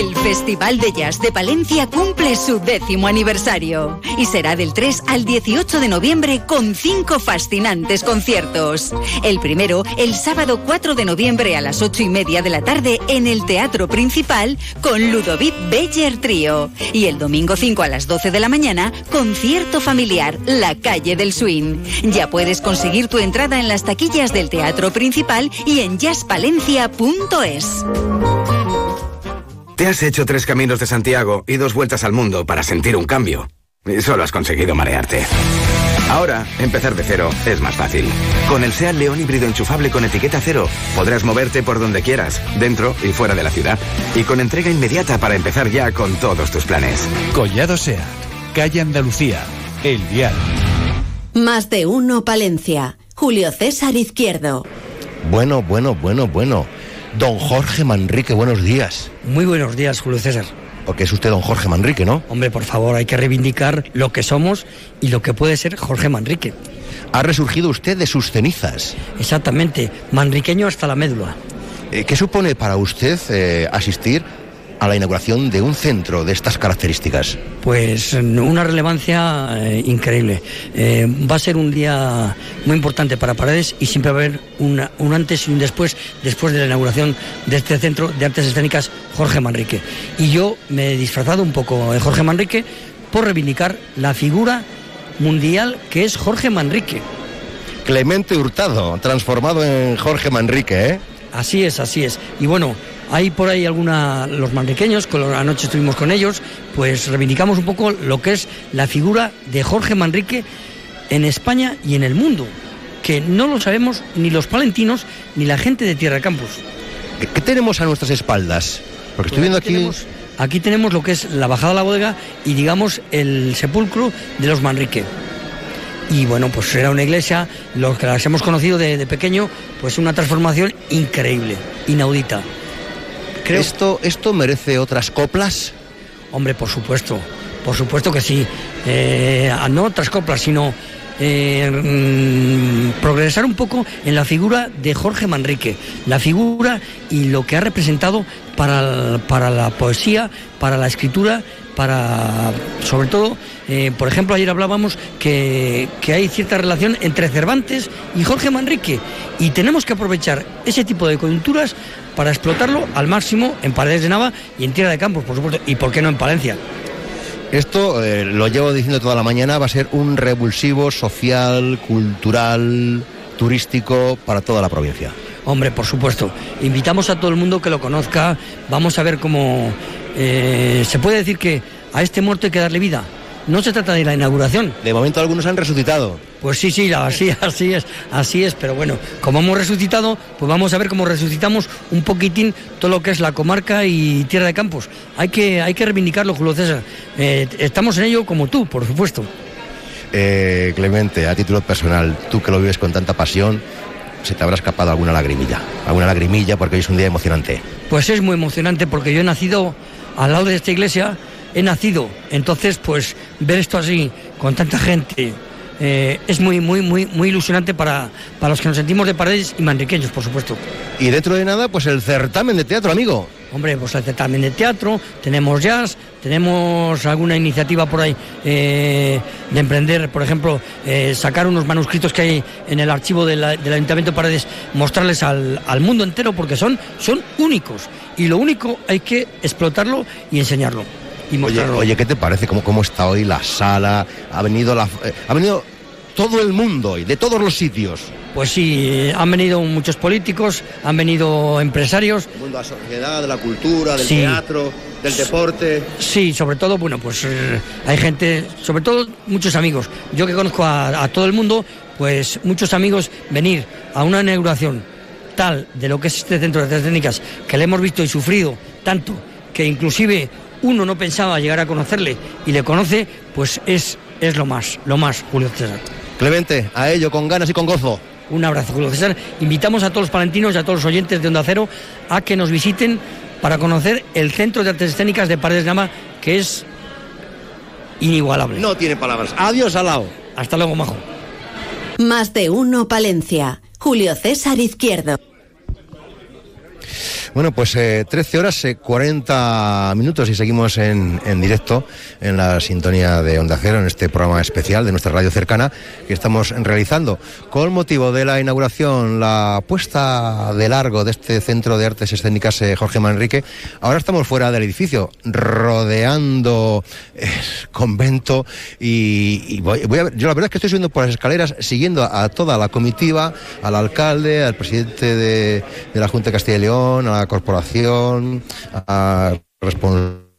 El Festival de Jazz de Palencia cumple su décimo aniversario y será del 3 al 18 de noviembre con cinco fascinantes conciertos. El primero, el sábado 4 de noviembre a las 8 y media de la tarde en el Teatro Principal con Ludovic Beller Trío. Y el domingo 5 a las 12 de la mañana, concierto familiar La Calle del Swing. Ya puedes conseguir tu entrada en las taquillas del Teatro Principal y en jazzpalencia.es.
Te has hecho tres caminos de Santiago y dos vueltas al mundo para sentir un cambio. Y solo has conseguido marearte. Ahora, empezar de cero es más fácil. Con el SEAT León híbrido enchufable con etiqueta cero, podrás moverte por donde quieras, dentro y fuera de la ciudad. Y con entrega inmediata para empezar ya con todos tus planes.
Collado Sea, calle Andalucía, El Vial.
Más de uno Palencia. Julio César Izquierdo.
Bueno, bueno, bueno, bueno. Don Jorge Manrique, buenos días.
Muy buenos días, Julio César.
Porque es usted don Jorge Manrique, ¿no?
Hombre, por favor, hay que reivindicar lo que somos y lo que puede ser Jorge Manrique.
Ha resurgido usted de sus cenizas.
Exactamente, manriqueño hasta la médula.
Eh, ¿Qué supone para usted eh, asistir a la inauguración de un centro de estas características?
Pues una relevancia eh, increíble. Eh, va a ser un día muy importante para Paredes y siempre va a haber una- un antes y un después, después de la inauguración de este centro de artes escénicas Jorge Manrique. Y yo me he disfrazado un poco de Jorge Manrique por reivindicar la figura mundial que es Jorge Manrique.
Clemente Hurtado, transformado en Jorge Manrique, ¿eh?
Así es, así es. Y bueno, hay por ahí alguna, los manriqueños, la anoche estuvimos con ellos, pues reivindicamos un poco lo que es la figura de Jorge Manrique en España y en el mundo, que no lo sabemos ni los palentinos ni la gente de Tierra Campus.
¿Qué, qué tenemos a nuestras espaldas? Porque estoy viendo aquí...
Tenemos- aquí tenemos lo que es la bajada a la bodega y digamos el sepulcro de los Manrique. Y bueno, pues era una iglesia, los que las hemos conocido de, de pequeño, pues una transformación increíble, inaudita.
¿Esto, ¿Esto merece otras coplas?
Hombre, por supuesto, por supuesto que sí. Eh, no otras coplas, sino eh, mm, progresar un poco en la figura de Jorge Manrique, la figura y lo que ha representado para, para la poesía, para la escritura, para, sobre todo, eh, por ejemplo, ayer hablábamos que, que hay cierta relación entre Cervantes y Jorge Manrique y tenemos que aprovechar ese tipo de coyunturas para explotarlo al máximo en Paredes de Nava y en Tierra de Campos, por supuesto, y por qué no en Palencia.
Esto, eh, lo llevo diciendo toda la mañana, va a ser un revulsivo social, cultural, turístico para toda la provincia.
Hombre, por supuesto. Invitamos a todo el mundo que lo conozca. Vamos a ver cómo eh, se puede decir que a este muerto hay que darle vida. No se trata de la inauguración.
De momento algunos han resucitado.
Pues sí, sí, así, así es, así es. Pero bueno, como hemos resucitado, pues vamos a ver cómo resucitamos un poquitín todo lo que es la comarca y Tierra de Campos. Hay que, hay que reivindicarlo, Julio César. Eh, estamos en ello como tú, por supuesto.
Eh, Clemente, a título personal, tú que lo vives con tanta pasión, se te habrá escapado alguna lagrimilla. Alguna lagrimilla porque hoy es un día emocionante.
Pues es muy emocionante porque yo he nacido al lado de esta iglesia, he nacido. Entonces, pues ver esto así, con tanta gente, eh, es muy, muy, muy, muy ilusionante para, para los que nos sentimos de paredes y manriqueños, por supuesto.
Y dentro de nada, pues el certamen de teatro, amigo.
Hombre, pues el certamen de teatro, tenemos jazz, tenemos alguna iniciativa por ahí eh, de emprender, por ejemplo, eh, sacar unos manuscritos que hay en el archivo de la- del Ayuntamiento de Paredes, mostrarles al, al mundo entero porque son, son únicos. Y lo único hay que explotarlo y enseñarlo. Y
Oye,
mostrarlo.
oye, ¿qué te parece? ¿Cómo, cómo está hoy la sala? Ha venido la, eh, ha venido todo el mundo y de todos los sitios.
Pues sí, han venido muchos políticos, han venido empresarios.
El mundo de la sociedad, de la cultura, del
Sí.
teatro, del deporte.
Sí, sobre todo, bueno, pues eh, hay gente, sobre todo muchos amigos. Yo que conozco a, a todo el mundo, pues muchos amigos venir a una inauguración tal de lo que es este centro de artes técnicas, que le hemos visto y sufrido tanto, que inclusive uno no pensaba llegar a conocerle y le conoce, pues es, es lo más, lo más, Julio César.
Clemente, a ello, con ganas y con gozo.
Un abrazo, Julio César. Invitamos a todos los palentinos y a todos los oyentes de Onda Cero a que nos visiten para conocer el Centro de Artes Escénicas de Paredes de Gama, que es inigualable.
No tiene palabras. Adiós, Alao.
Hasta luego, Majo.
Más de uno Palencia. Julio César Izquierdo.
Bueno, pues eh, 13 horas, eh, 40 minutos y seguimos en, en directo en la sintonía de Onda Cero, en este programa especial de nuestra radio cercana que estamos realizando con motivo de la inauguración, la puesta de largo de este Centro de Artes Escénicas eh, Jorge Manrique. Ahora estamos fuera del edificio, rodeando el convento y, voy, voy a ver, yo la verdad es que estoy subiendo por las escaleras siguiendo a, a toda la comitiva, al alcalde, al presidente de, de la Junta de Castilla y León, a la corporación, a responsable.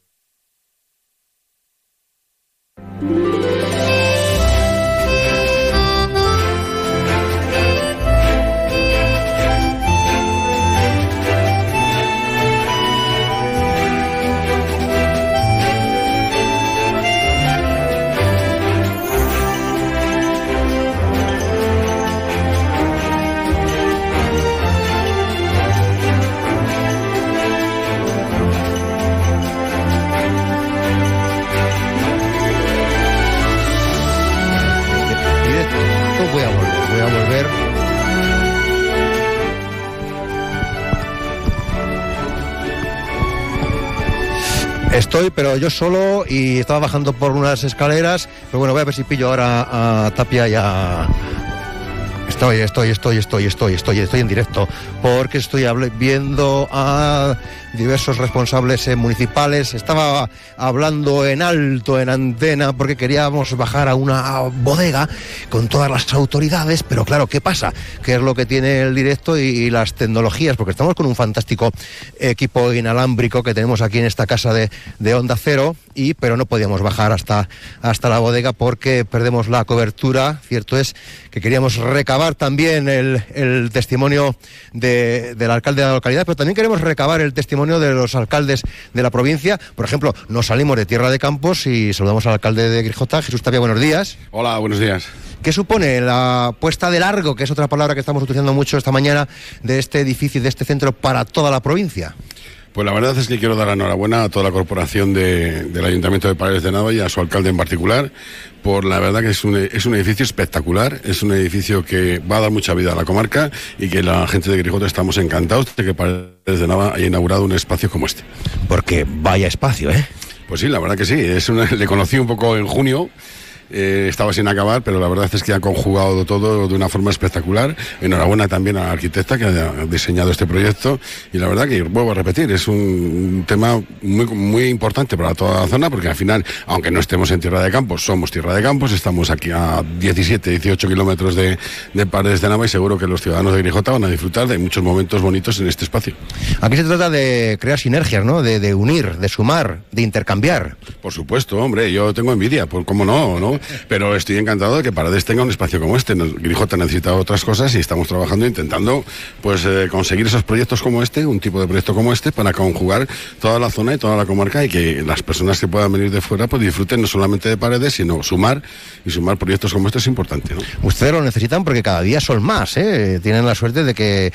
Estoy, pero yo solo y estaba bajando por unas escaleras. Pero bueno, voy a ver si pillo ahora a Tapia y a. Estoy, estoy, estoy, estoy, estoy, estoy, estoy en directo. Porque estoy viendo a diversos responsables eh, municipales. Estaba hablando en alto, en antena, porque queríamos bajar a una bodega con todas las autoridades. Pero claro, ¿qué pasa? ¿Qué es lo que tiene el directo y, las tecnologías? Porque estamos con un fantástico equipo inalámbrico que tenemos aquí en esta casa de, de Onda Cero. Y, pero no podíamos bajar hasta, hasta la bodega porque perdemos la cobertura. Cierto es que queríamos recabar también el, el testimonio de- del alcalde de la localidad, pero también queremos recabar el testimonio de los alcaldes de la provincia. Por ejemplo, nos salimos de Tierra de Campos y saludamos al alcalde de Grijota, Jesús Tapia, buenos días.
Hola, buenos días.
¿Qué supone la puesta de largo, que es otra palabra que estamos utilizando mucho esta mañana, de este edificio, de este centro para toda la provincia?
Pues la verdad es que quiero dar la enhorabuena a toda la corporación de- del Ayuntamiento de Paredes de Nava y a su alcalde en particular, por la verdad que es un, es un edificio espectacular, es un edificio que va a dar mucha vida a la comarca y que la gente de Grijota estamos encantados de que Paredes de Nava haya inaugurado un espacio como este.
Porque vaya espacio, ¿eh?
Pues sí, la verdad que sí. Es una- le conocí un poco en junio. Eh, estaba sin acabar, pero la verdad es que ha conjugado todo de una forma espectacular. Enhorabuena también a la arquitecta que ha diseñado este proyecto. Y la verdad que, vuelvo a repetir, es un, tema muy, muy importante para toda la zona, porque al final, aunque no estemos en Tierra de Campos, somos Tierra de Campos, estamos aquí a 17, 18 kilómetros de, de Paredes de Nava y seguro que los ciudadanos de Grijota van a disfrutar de muchos momentos bonitos en este espacio.
Aquí se trata de crear sinergias, ¿no? De, de unir, de sumar, de intercambiar.
Por supuesto, hombre, yo tengo envidia, por cómo no, ¿no? Pero estoy encantado de que Paredes tenga un espacio como este. Grijota necesita otras cosas y estamos trabajando intentando pues eh, conseguir esos proyectos como este, un tipo de proyecto como este, para conjugar toda la zona y toda la comarca y que las personas que puedan venir de fuera pues disfruten no solamente de Paredes, sino sumar y sumar proyectos como este es importante, ¿no?
Ustedes lo necesitan porque cada día son más, ¿eh? Tienen la suerte de que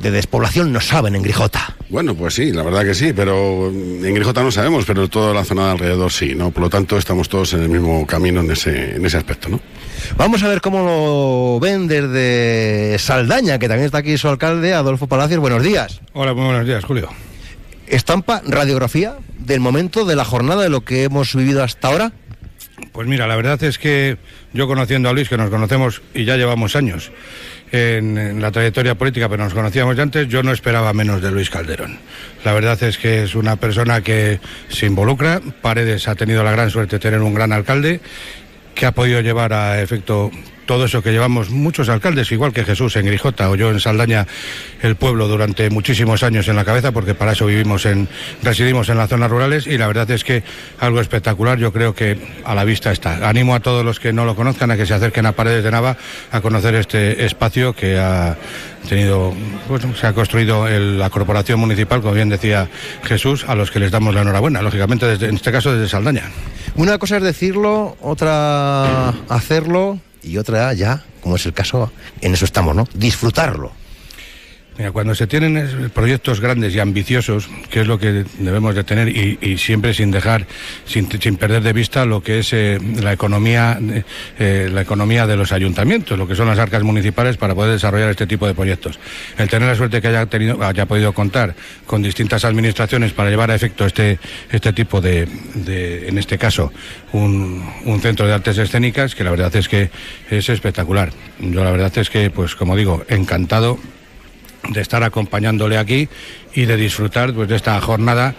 de despoblación no saben en Grijota.
Bueno, pues sí, la verdad que sí, pero en Grijota no sabemos, pero toda la zona de alrededor sí, ¿no? Por lo tanto, estamos todos en el mismo camino en ese, en ese aspecto, ¿no?
Vamos a ver cómo lo ven desde Saldaña, que también está aquí su alcalde, Adolfo Palacios. Buenos días.
Hola, muy buenos días, Julio.
¿Estampa radiografía del momento, de la jornada, de lo que hemos vivido hasta ahora?
Pues mira, la verdad es que yo conociendo a Luis, que nos conocemos y ya llevamos años en, la trayectoria política, pero nos conocíamos ya antes, yo no esperaba menos de Luis Calderón. La verdad es que es una persona que se involucra. Paredes ha tenido la gran suerte de tener un gran alcalde que ha podido llevar a efecto todo eso que llevamos muchos alcaldes, igual que Jesús en Grijota o yo en Saldaña, el pueblo durante muchísimos años en la cabeza, porque para eso vivimos en, residimos en las zonas rurales y la verdad es que algo espectacular, yo creo que a la vista está. Animo a todos los que no lo conozcan a que se acerquen a Paredes de Nava a conocer este espacio que ha tenido, pues, se ha construido la corporación municipal, como bien decía Jesús, a los que les damos la enhorabuena, lógicamente desde, en este caso desde Saldaña.
Una cosa es decirlo, otra hacerlo y otra ya, como es el caso, en eso estamos, ¿no? Disfrutarlo.
Mira, cuando se tienen proyectos grandes y ambiciosos, que es lo que debemos de tener, y, siempre sin dejar, sin, perder de vista lo que es eh, la economía, eh, la economía de los ayuntamientos, lo que son las arcas municipales para poder desarrollar este tipo de proyectos. El tener la suerte que haya tenido, haya podido contar con distintas administraciones para llevar a efecto este, este tipo de, en este caso, un centro de artes escénicas, que la verdad es que es espectacular. Yo la verdad es que, pues como digo, encantado de estar acompañándole aquí y de disfrutar pues, de esta jornada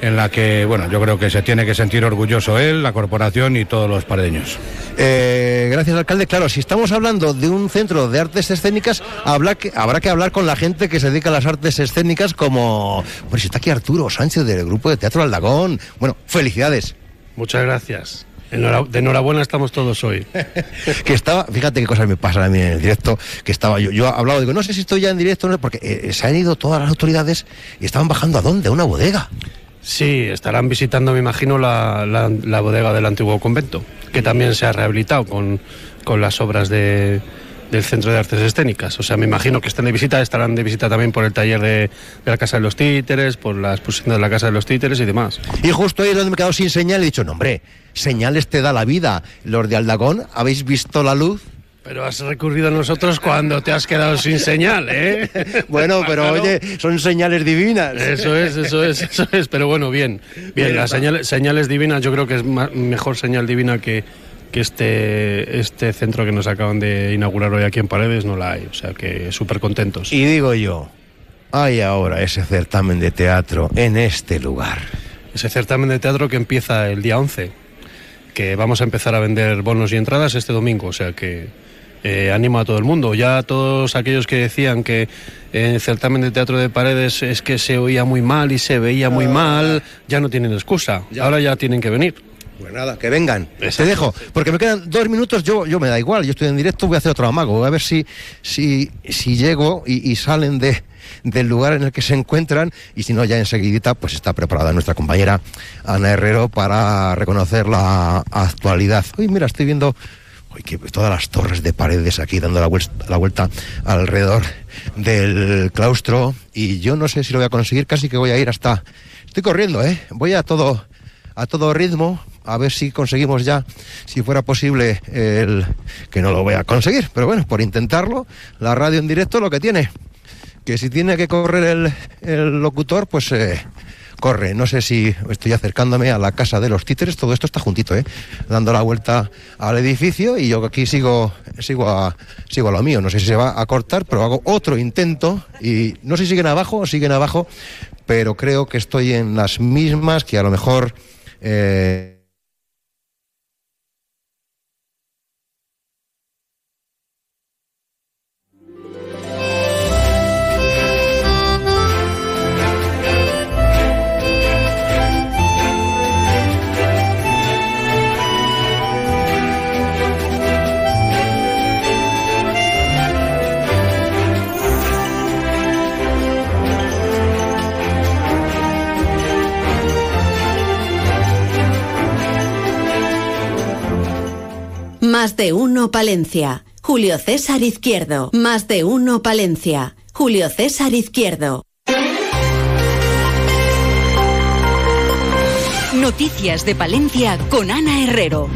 en la que, bueno, yo creo que se tiene que sentir orgulloso él, la corporación y todos los pareños.
Eh, gracias, alcalde. Claro, si estamos hablando de un centro de artes escénicas, habrá que, habrá que hablar con la gente que se dedica a las artes escénicas, como. Bueno, si está aquí Arturo Sánchez del grupo de Teatro Aldagón. Bueno, felicidades.
Muchas gracias. De enhorabuena estamos todos hoy.
que estaba, fíjate qué cosas me pasan a mí en el directo, que estaba yo, yo he hablado, digo, no sé si estoy ya en directo, no, porque eh, se han ido todas las autoridades y estaban bajando a dónde, a una bodega.
Sí, estarán visitando, me imagino, la, la, la bodega del antiguo convento, que también se ha rehabilitado con, con las obras de, del Centro de Artes Escénicas. O sea, me imagino que están de visita, estarán de visita también por el taller de, de la Casa de los Títeres, por la exposición de la Casa de los Títeres y demás.
Y justo ahí es donde me he quedado sin señal y he dicho, no, hombre, señales te da la vida. Los de Aldagón, ¿habéis visto la luz?
Pero has recurrido a nosotros cuando te has quedado sin señal, ¿eh?
bueno, pero oye, son señales divinas.
Eso es, eso es, eso es. Pero bueno, bien. Bien, las señales, señales divinas yo creo que es más, mejor señal divina que, que este, este centro que nos acaban de inaugurar hoy aquí en Paredes no la hay. O sea que súper contentos.
Y digo yo, hay ahora ese certamen de teatro en este lugar.
Ese certamen de teatro que empieza el día 11, que vamos a empezar a vender bonos y entradas este domingo. O sea que eh, animo a todo el mundo. Ya todos aquellos que decían que en el certamen de teatro de paredes es que se oía muy mal y se veía muy mal, ya no tienen excusa. Ahora ya tienen que venir.
Pues nada, que vengan. Exacto. Te dejo, porque me quedan dos minutos, yo, yo me da igual, yo estoy en directo, voy a hacer otro amago, voy a ver si, si, si llego y, y salen de, del lugar en el que se encuentran y si no ya enseguidita pues está preparada nuestra compañera Ana Herrero para reconocer la actualidad. Uy, mira, estoy viendo Uy, que todas las torres de paredes aquí dando la vuelta, la vuelta alrededor del claustro y yo no sé si lo voy a conseguir, casi que voy a ir hasta... Estoy corriendo, ¿eh? Voy a todo, a todo ritmo, a ver si conseguimos ya, si fuera posible, el que no lo voy a conseguir, pero bueno, por intentarlo, la radio en directo lo que tiene, que si tiene que correr el, locutor, pues... Eh, corre. No sé si estoy acercándome a la casa de los títeres, todo esto está juntito, ¿eh? dando la vuelta al edificio y yo aquí sigo, sigo, a, sigo lo mío. No sé si se va a cortar, pero hago otro intento y no sé si siguen abajo o siguen abajo, pero creo que estoy en las mismas que a lo mejor... Eh,
Más de uno Palencia. Julio César Izquierdo. Más de uno Palencia. Julio César Izquierdo.
Noticias de Palencia con Ana Herrero.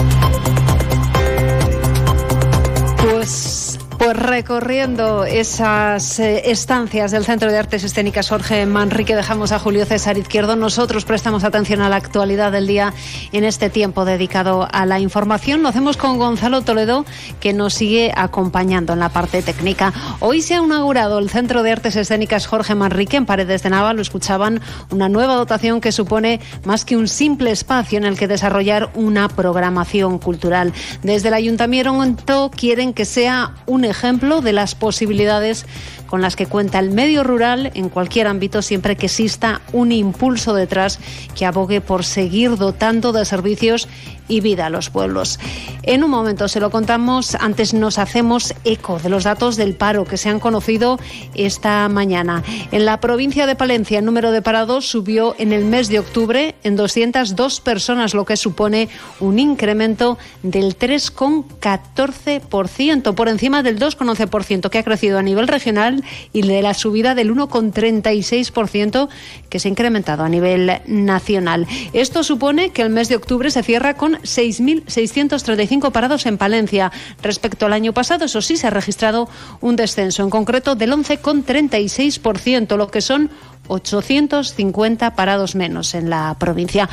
Pues, pues recorriendo esas eh, estancias del Centro de Artes Escénicas Jorge Manrique, dejamos a Julio César Izquierdo. Nosotros prestamos atención a la actualidad del día en este tiempo dedicado a la información. Lo hacemos con Gonzalo Toledo, que nos sigue acompañando en la parte técnica. Hoy se ha inaugurado el Centro de Artes Escénicas Jorge Manrique en Paredes de Nava. Lo escuchaban, una nueva dotación que supone más que un simple espacio en el que desarrollar una programación cultural. Desde el Ayuntamiento quieren que sea un ejemplo de las posibilidades con las que cuenta el medio rural en cualquier ámbito siempre que exista un impulso detrás que abogue por seguir dotando de servicios y vida a los pueblos. En un momento se lo contamos, antes nos hacemos eco de los datos del paro que se han conocido esta mañana. En la provincia de Palencia el número de parados subió en el mes de octubre en 202 personas, lo que supone un incremento del 3,14%, por encima del 2,11% que ha crecido a nivel regional y de la subida del 1,36% que se ha incrementado a nivel nacional. Esto supone que el mes de octubre se cierra con 6.635 parados en Palencia. Respecto al año pasado, eso sí, se ha registrado un descenso, en concreto del 11,36%, lo que son 850 parados menos en la provincia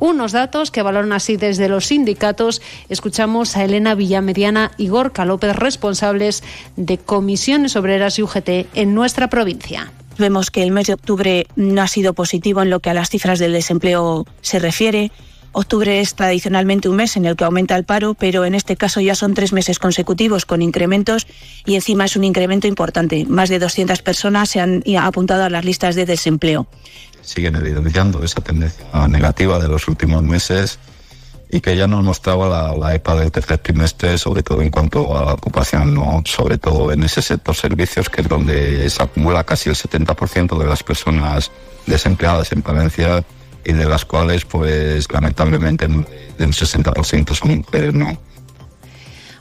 unos datos que valoran así desde los sindicatos. Escuchamos a Elena Villamediana y Gorka López, responsables de comisiones obreras y UGT en nuestra provincia.
Vemos que el mes de octubre no ha sido positivo en lo que a las cifras del desempleo se refiere. Octubre es tradicionalmente un mes en el que aumenta el paro, pero en este caso ya son tres meses consecutivos con incrementos y encima es un incremento importante. Más de 200 personas se han apuntado a las listas de desempleo.
Siguen evidenciando esa tendencia negativa de los últimos meses y que ya nos mostraba la, la, EPA del tercer trimestre, sobre todo en cuanto a la ocupación, ¿no? sobre todo en ese sector servicios, que es donde se acumula casi el 70% de las personas desempleadas en Palencia y de las cuales, pues, lamentablemente, del 60% son mujeres, ¿no?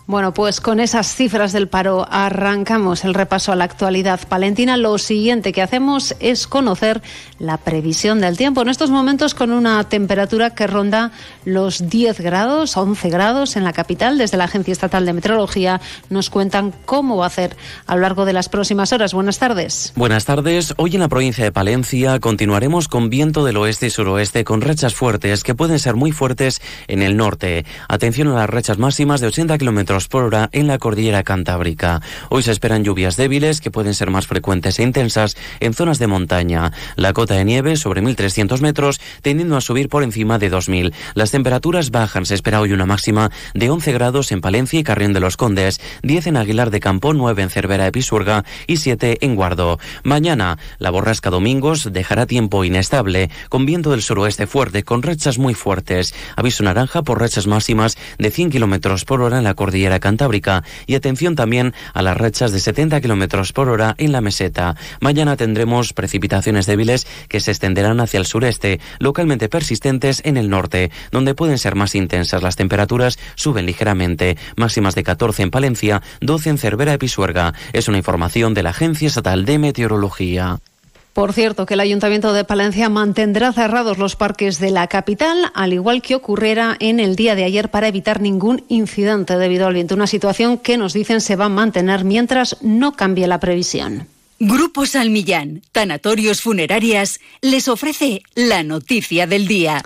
Bueno, pues con esas cifras del paro arrancamos el repaso a la actualidad palentina. Lo siguiente que hacemos es conocer la previsión del tiempo. En estos momentos con una temperatura que ronda los 10 grados, 11 grados en la capital. Desde la Agencia Estatal de Meteorología nos cuentan cómo va a ser a lo largo de las próximas horas. Buenas tardes.
Buenas tardes. Hoy en la provincia de Palencia continuaremos con viento del oeste y suroeste con rechas fuertes que pueden ser muy fuertes en el norte. Atención a las rechas máximas de 80 kilómetros por hora en la cordillera cantábrica. Hoy se esperan lluvias débiles que pueden ser más frecuentes e intensas en zonas de montaña. La cota de nieve sobre 1.300 metros tendiendo a subir por encima de 2.000. Las temperaturas bajan. Se espera hoy una máxima de 11 grados en Palencia y Carrión de los Condes, 10 en Aguilar de Campo, 9 en Cervera de Pisuerga y 7 en Guardo. Mañana, la borrasca Domingos dejará tiempo inestable, con viento del suroeste fuerte, con rechas muy fuertes. Aviso naranja por rechas máximas de 100 kilómetros por hora en la cordillera cantábrica y atención también a las rachas de 70 kilómetros por hora en la meseta. Mañana tendremos precipitaciones débiles que se extenderán hacia el sureste, localmente persistentes en el norte, donde pueden ser más intensas. Las temperaturas suben ligeramente, máximas de 14 en Palencia, 12 en Cervera y Pisuerga. Es una información de la Agencia Estatal de Meteorología.
Por cierto, que el Ayuntamiento de Palencia mantendrá cerrados los parques de la capital, al igual que ocurriera en el día de ayer para evitar ningún incidente debido al viento. Una situación que nos dicen se va a mantener mientras no cambie la previsión.
Grupo Salmillán, Tanatorios Funerarias, les ofrece la noticia del día.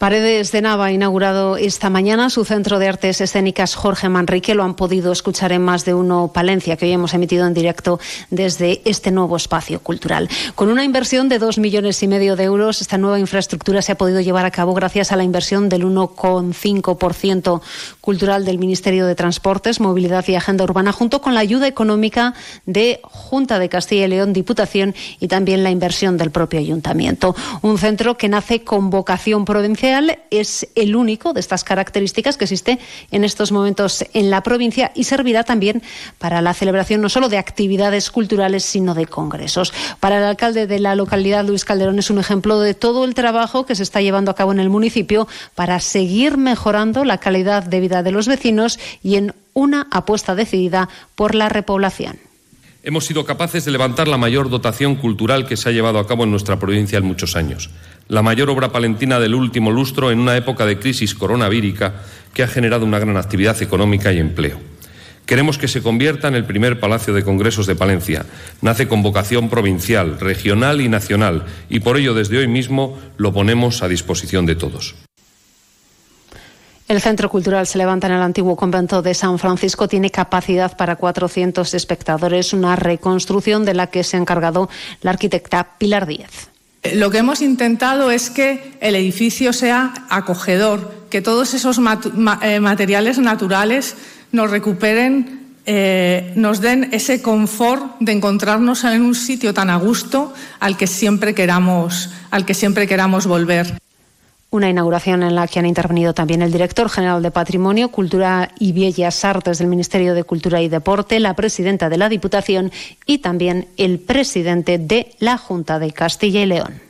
Paredes de Nava ha inaugurado esta mañana su centro de artes escénicas Jorge Manrique. Lo han podido escuchar en más de uno Palencia, que hoy hemos emitido en directo desde este nuevo espacio cultural. Con una inversión de dos millones y medio de euros, esta nueva infraestructura se ha podido llevar a cabo gracias a la inversión del 1,5% cultural del Ministerio de Transportes, Movilidad y Agenda Urbana, junto con la ayuda económica de Junta de Castilla y León, Diputación y también la inversión del propio Ayuntamiento. Un centro que nace con vocación provincial es el único de estas características que existe en estos momentos en la provincia y servirá también para la celebración no solo de actividades culturales, sino de congresos. Para el alcalde de la localidad, Luis Calderón, es un ejemplo de todo el trabajo que se está llevando a cabo en el municipio para seguir mejorando la calidad de vida de los vecinos y en una apuesta decidida por la repoblación.
Hemos sido capaces de levantar la mayor dotación cultural que se ha llevado a cabo en nuestra provincia en muchos años la mayor obra palentina del último lustro en una época de crisis coronavírica que ha generado una gran actividad económica y empleo. Queremos que se convierta en el primer Palacio de Congresos de Palencia. Nace con vocación provincial, regional y nacional, y por ello desde hoy mismo lo ponemos a disposición de todos.
El Centro Cultural se levanta en el antiguo convento de San Francisco. Tiene capacidad para 400 espectadores, una reconstrucción de la que se ha encargado la arquitecta Pilar Díez.
Lo que hemos intentado es que el edificio sea acogedor, que todos esos eh, materiales naturales nos recuperen, eh, nos den ese confort de encontrarnos en un sitio tan a gusto al que siempre queramos, al que siempre queramos volver.
Una inauguración en la que han intervenido también el director general de Patrimonio, Cultura y Bellas Artes del Ministerio de Cultura y Deporte, la presidenta de la Diputación y también el presidente de la Junta de Castilla y León.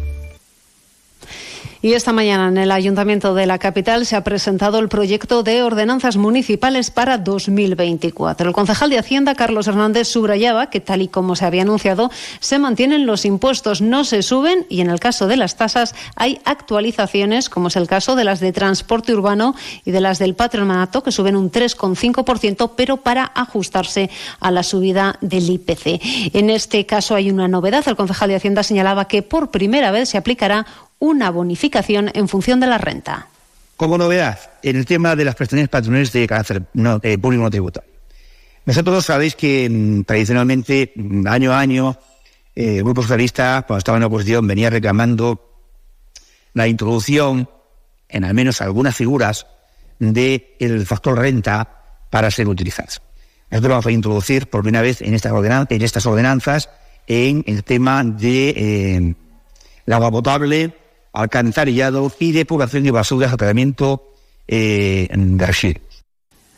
Y esta mañana en el Ayuntamiento de la capital se ha presentado el proyecto de ordenanzas municipales para 2024. El concejal de Hacienda, Carlos Hernández, subrayaba que, tal y como se había anunciado, se mantienen los impuestos, no se suben y en el caso de las tasas hay actualizaciones, como es el caso de las de transporte urbano y de las del patronato, que suben un 3,5%, pero para ajustarse a la subida del IPC. En este caso hay una novedad. El concejal de Hacienda señalaba que por primera vez se aplicará una bonificación en función de la renta.
Como novedad, en el tema de las prestaciones patronales de carácter no, público no tributario. Vosotros sabéis que mm, tradicionalmente, mm, año a año, eh, el Grupo Socialista, cuando estaba en la oposición, venía reclamando la introducción, en al menos algunas figuras, del factor renta para ser utilizadas. Nosotros vamos a introducir por primera vez en, estas ordenanzas en el tema de eh, la agua potable, alcantarillado y depuración de basuras a tratamiento eh, de residuos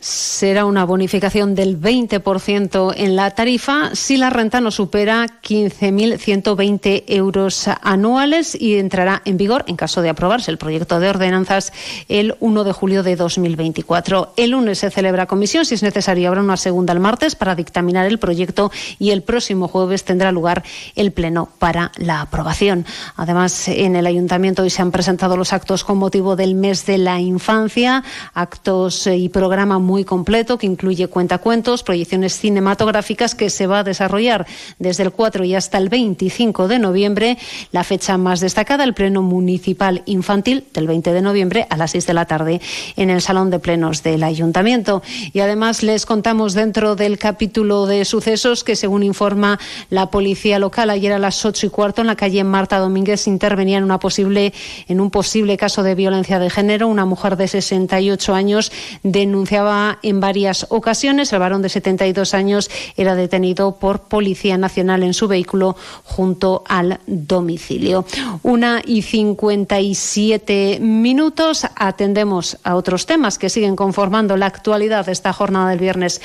será una bonificación del 20% en la tarifa si la renta no supera 15.120 euros anuales y entrará en vigor, en caso de aprobarse el proyecto de ordenanzas, el 1 de julio de 2024. El lunes se celebra comisión, si es necesario habrá una segunda el martes para dictaminar el proyecto y el próximo jueves tendrá lugar el pleno para la aprobación. Además, en el ayuntamiento hoy se han presentado los actos con motivo del mes de la infancia, actos y programa muy muy completo que incluye cuentacuentos, proyecciones cinematográficas que se va a desarrollar desde el 4 y hasta el 25 de noviembre. La fecha más destacada, el Pleno Municipal Infantil del 20 de noviembre a las 6 de la tarde en el Salón de Plenos del Ayuntamiento. Y además les contamos dentro del capítulo de sucesos que según informa la policía local ayer a las 8 y cuarto en la calle Marta Domínguez intervenía en una posible en un posible caso de violencia de género. Una mujer de 68 años denunciaba en varias ocasiones. El varón de 72 años era detenido por Policía Nacional en su vehículo junto al domicilio. Una y 57 minutos. Atendemos a otros temas que siguen conformando la actualidad de esta jornada del viernes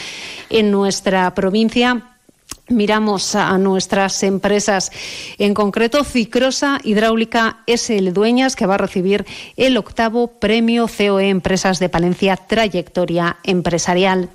en nuestra provincia miramos a nuestras empresas, en concreto Cicrosa Hidráulica SL Dueñas, que va a recibir el octavo premio COE Empresas de Palencia Trayectoria Empresarial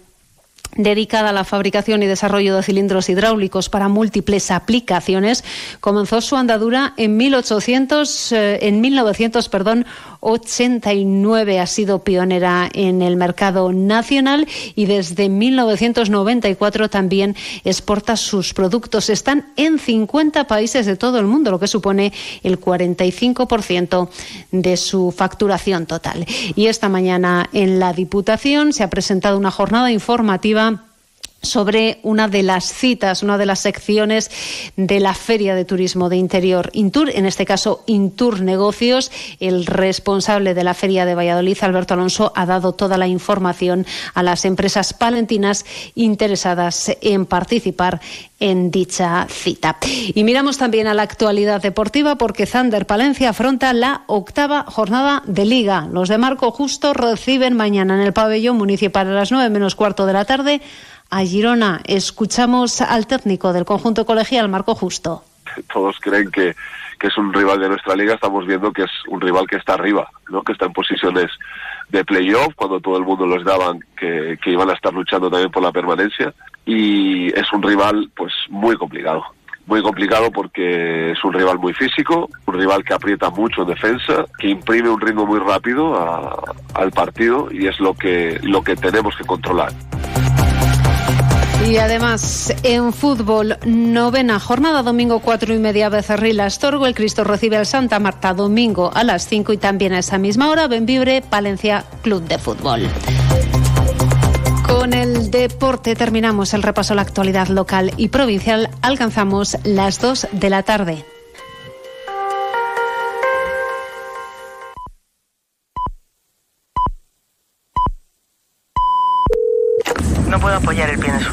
dedicada a la fabricación y desarrollo de cilindros hidráulicos para múltiples aplicaciones, comenzó su andadura en 1800 eh, en 1900, perdón, 89 ha sido pionera en el mercado nacional y desde 1994 también exporta sus productos. Están en 50 países de todo el mundo, lo que supone el 45% de su facturación total. Y esta mañana en la Diputación se ha presentado una jornada informativa sobre una de las citas, una de las secciones de la Feria de Turismo de Interior Intur, en este caso Intur Negocios. El responsable de la Feria de Valladolid, Alberto Alonso, ha dado toda la información a las empresas palentinas interesadas en participar en dicha cita. Y miramos también a la actualidad deportiva porque Zander Palencia afronta la octava jornada de Liga. Los de Marco Justo reciben mañana en el pabellón municipal a las nueve menos cuarto de la tarde a Girona. Escuchamos al técnico del conjunto colegial, Marco Justo.
todos creen que, que es un rival de nuestra liga, estamos viendo que es un rival que está arriba, ¿no? que está en posiciones de playoff, cuando todo el mundo los daban que, que iban a estar luchando también por la permanencia. Y es un rival pues muy complicado muy complicado porque es un rival muy físico, un rival que aprieta mucho en defensa, que imprime un ritmo muy rápido a- al partido y es lo que, lo que tenemos que controlar.
Y además, en fútbol, novena jornada, domingo cuatro y media, Becerril Astorgo. El Cristo recibe al Santa Marta, domingo a las 5 y también a esa misma hora, Benvibre, Palencia, Club de Fútbol. Con el deporte terminamos el repaso a la actualidad local y provincial. Alcanzamos las 2 de la tarde.
No puedo apoyar el pie en el suelo.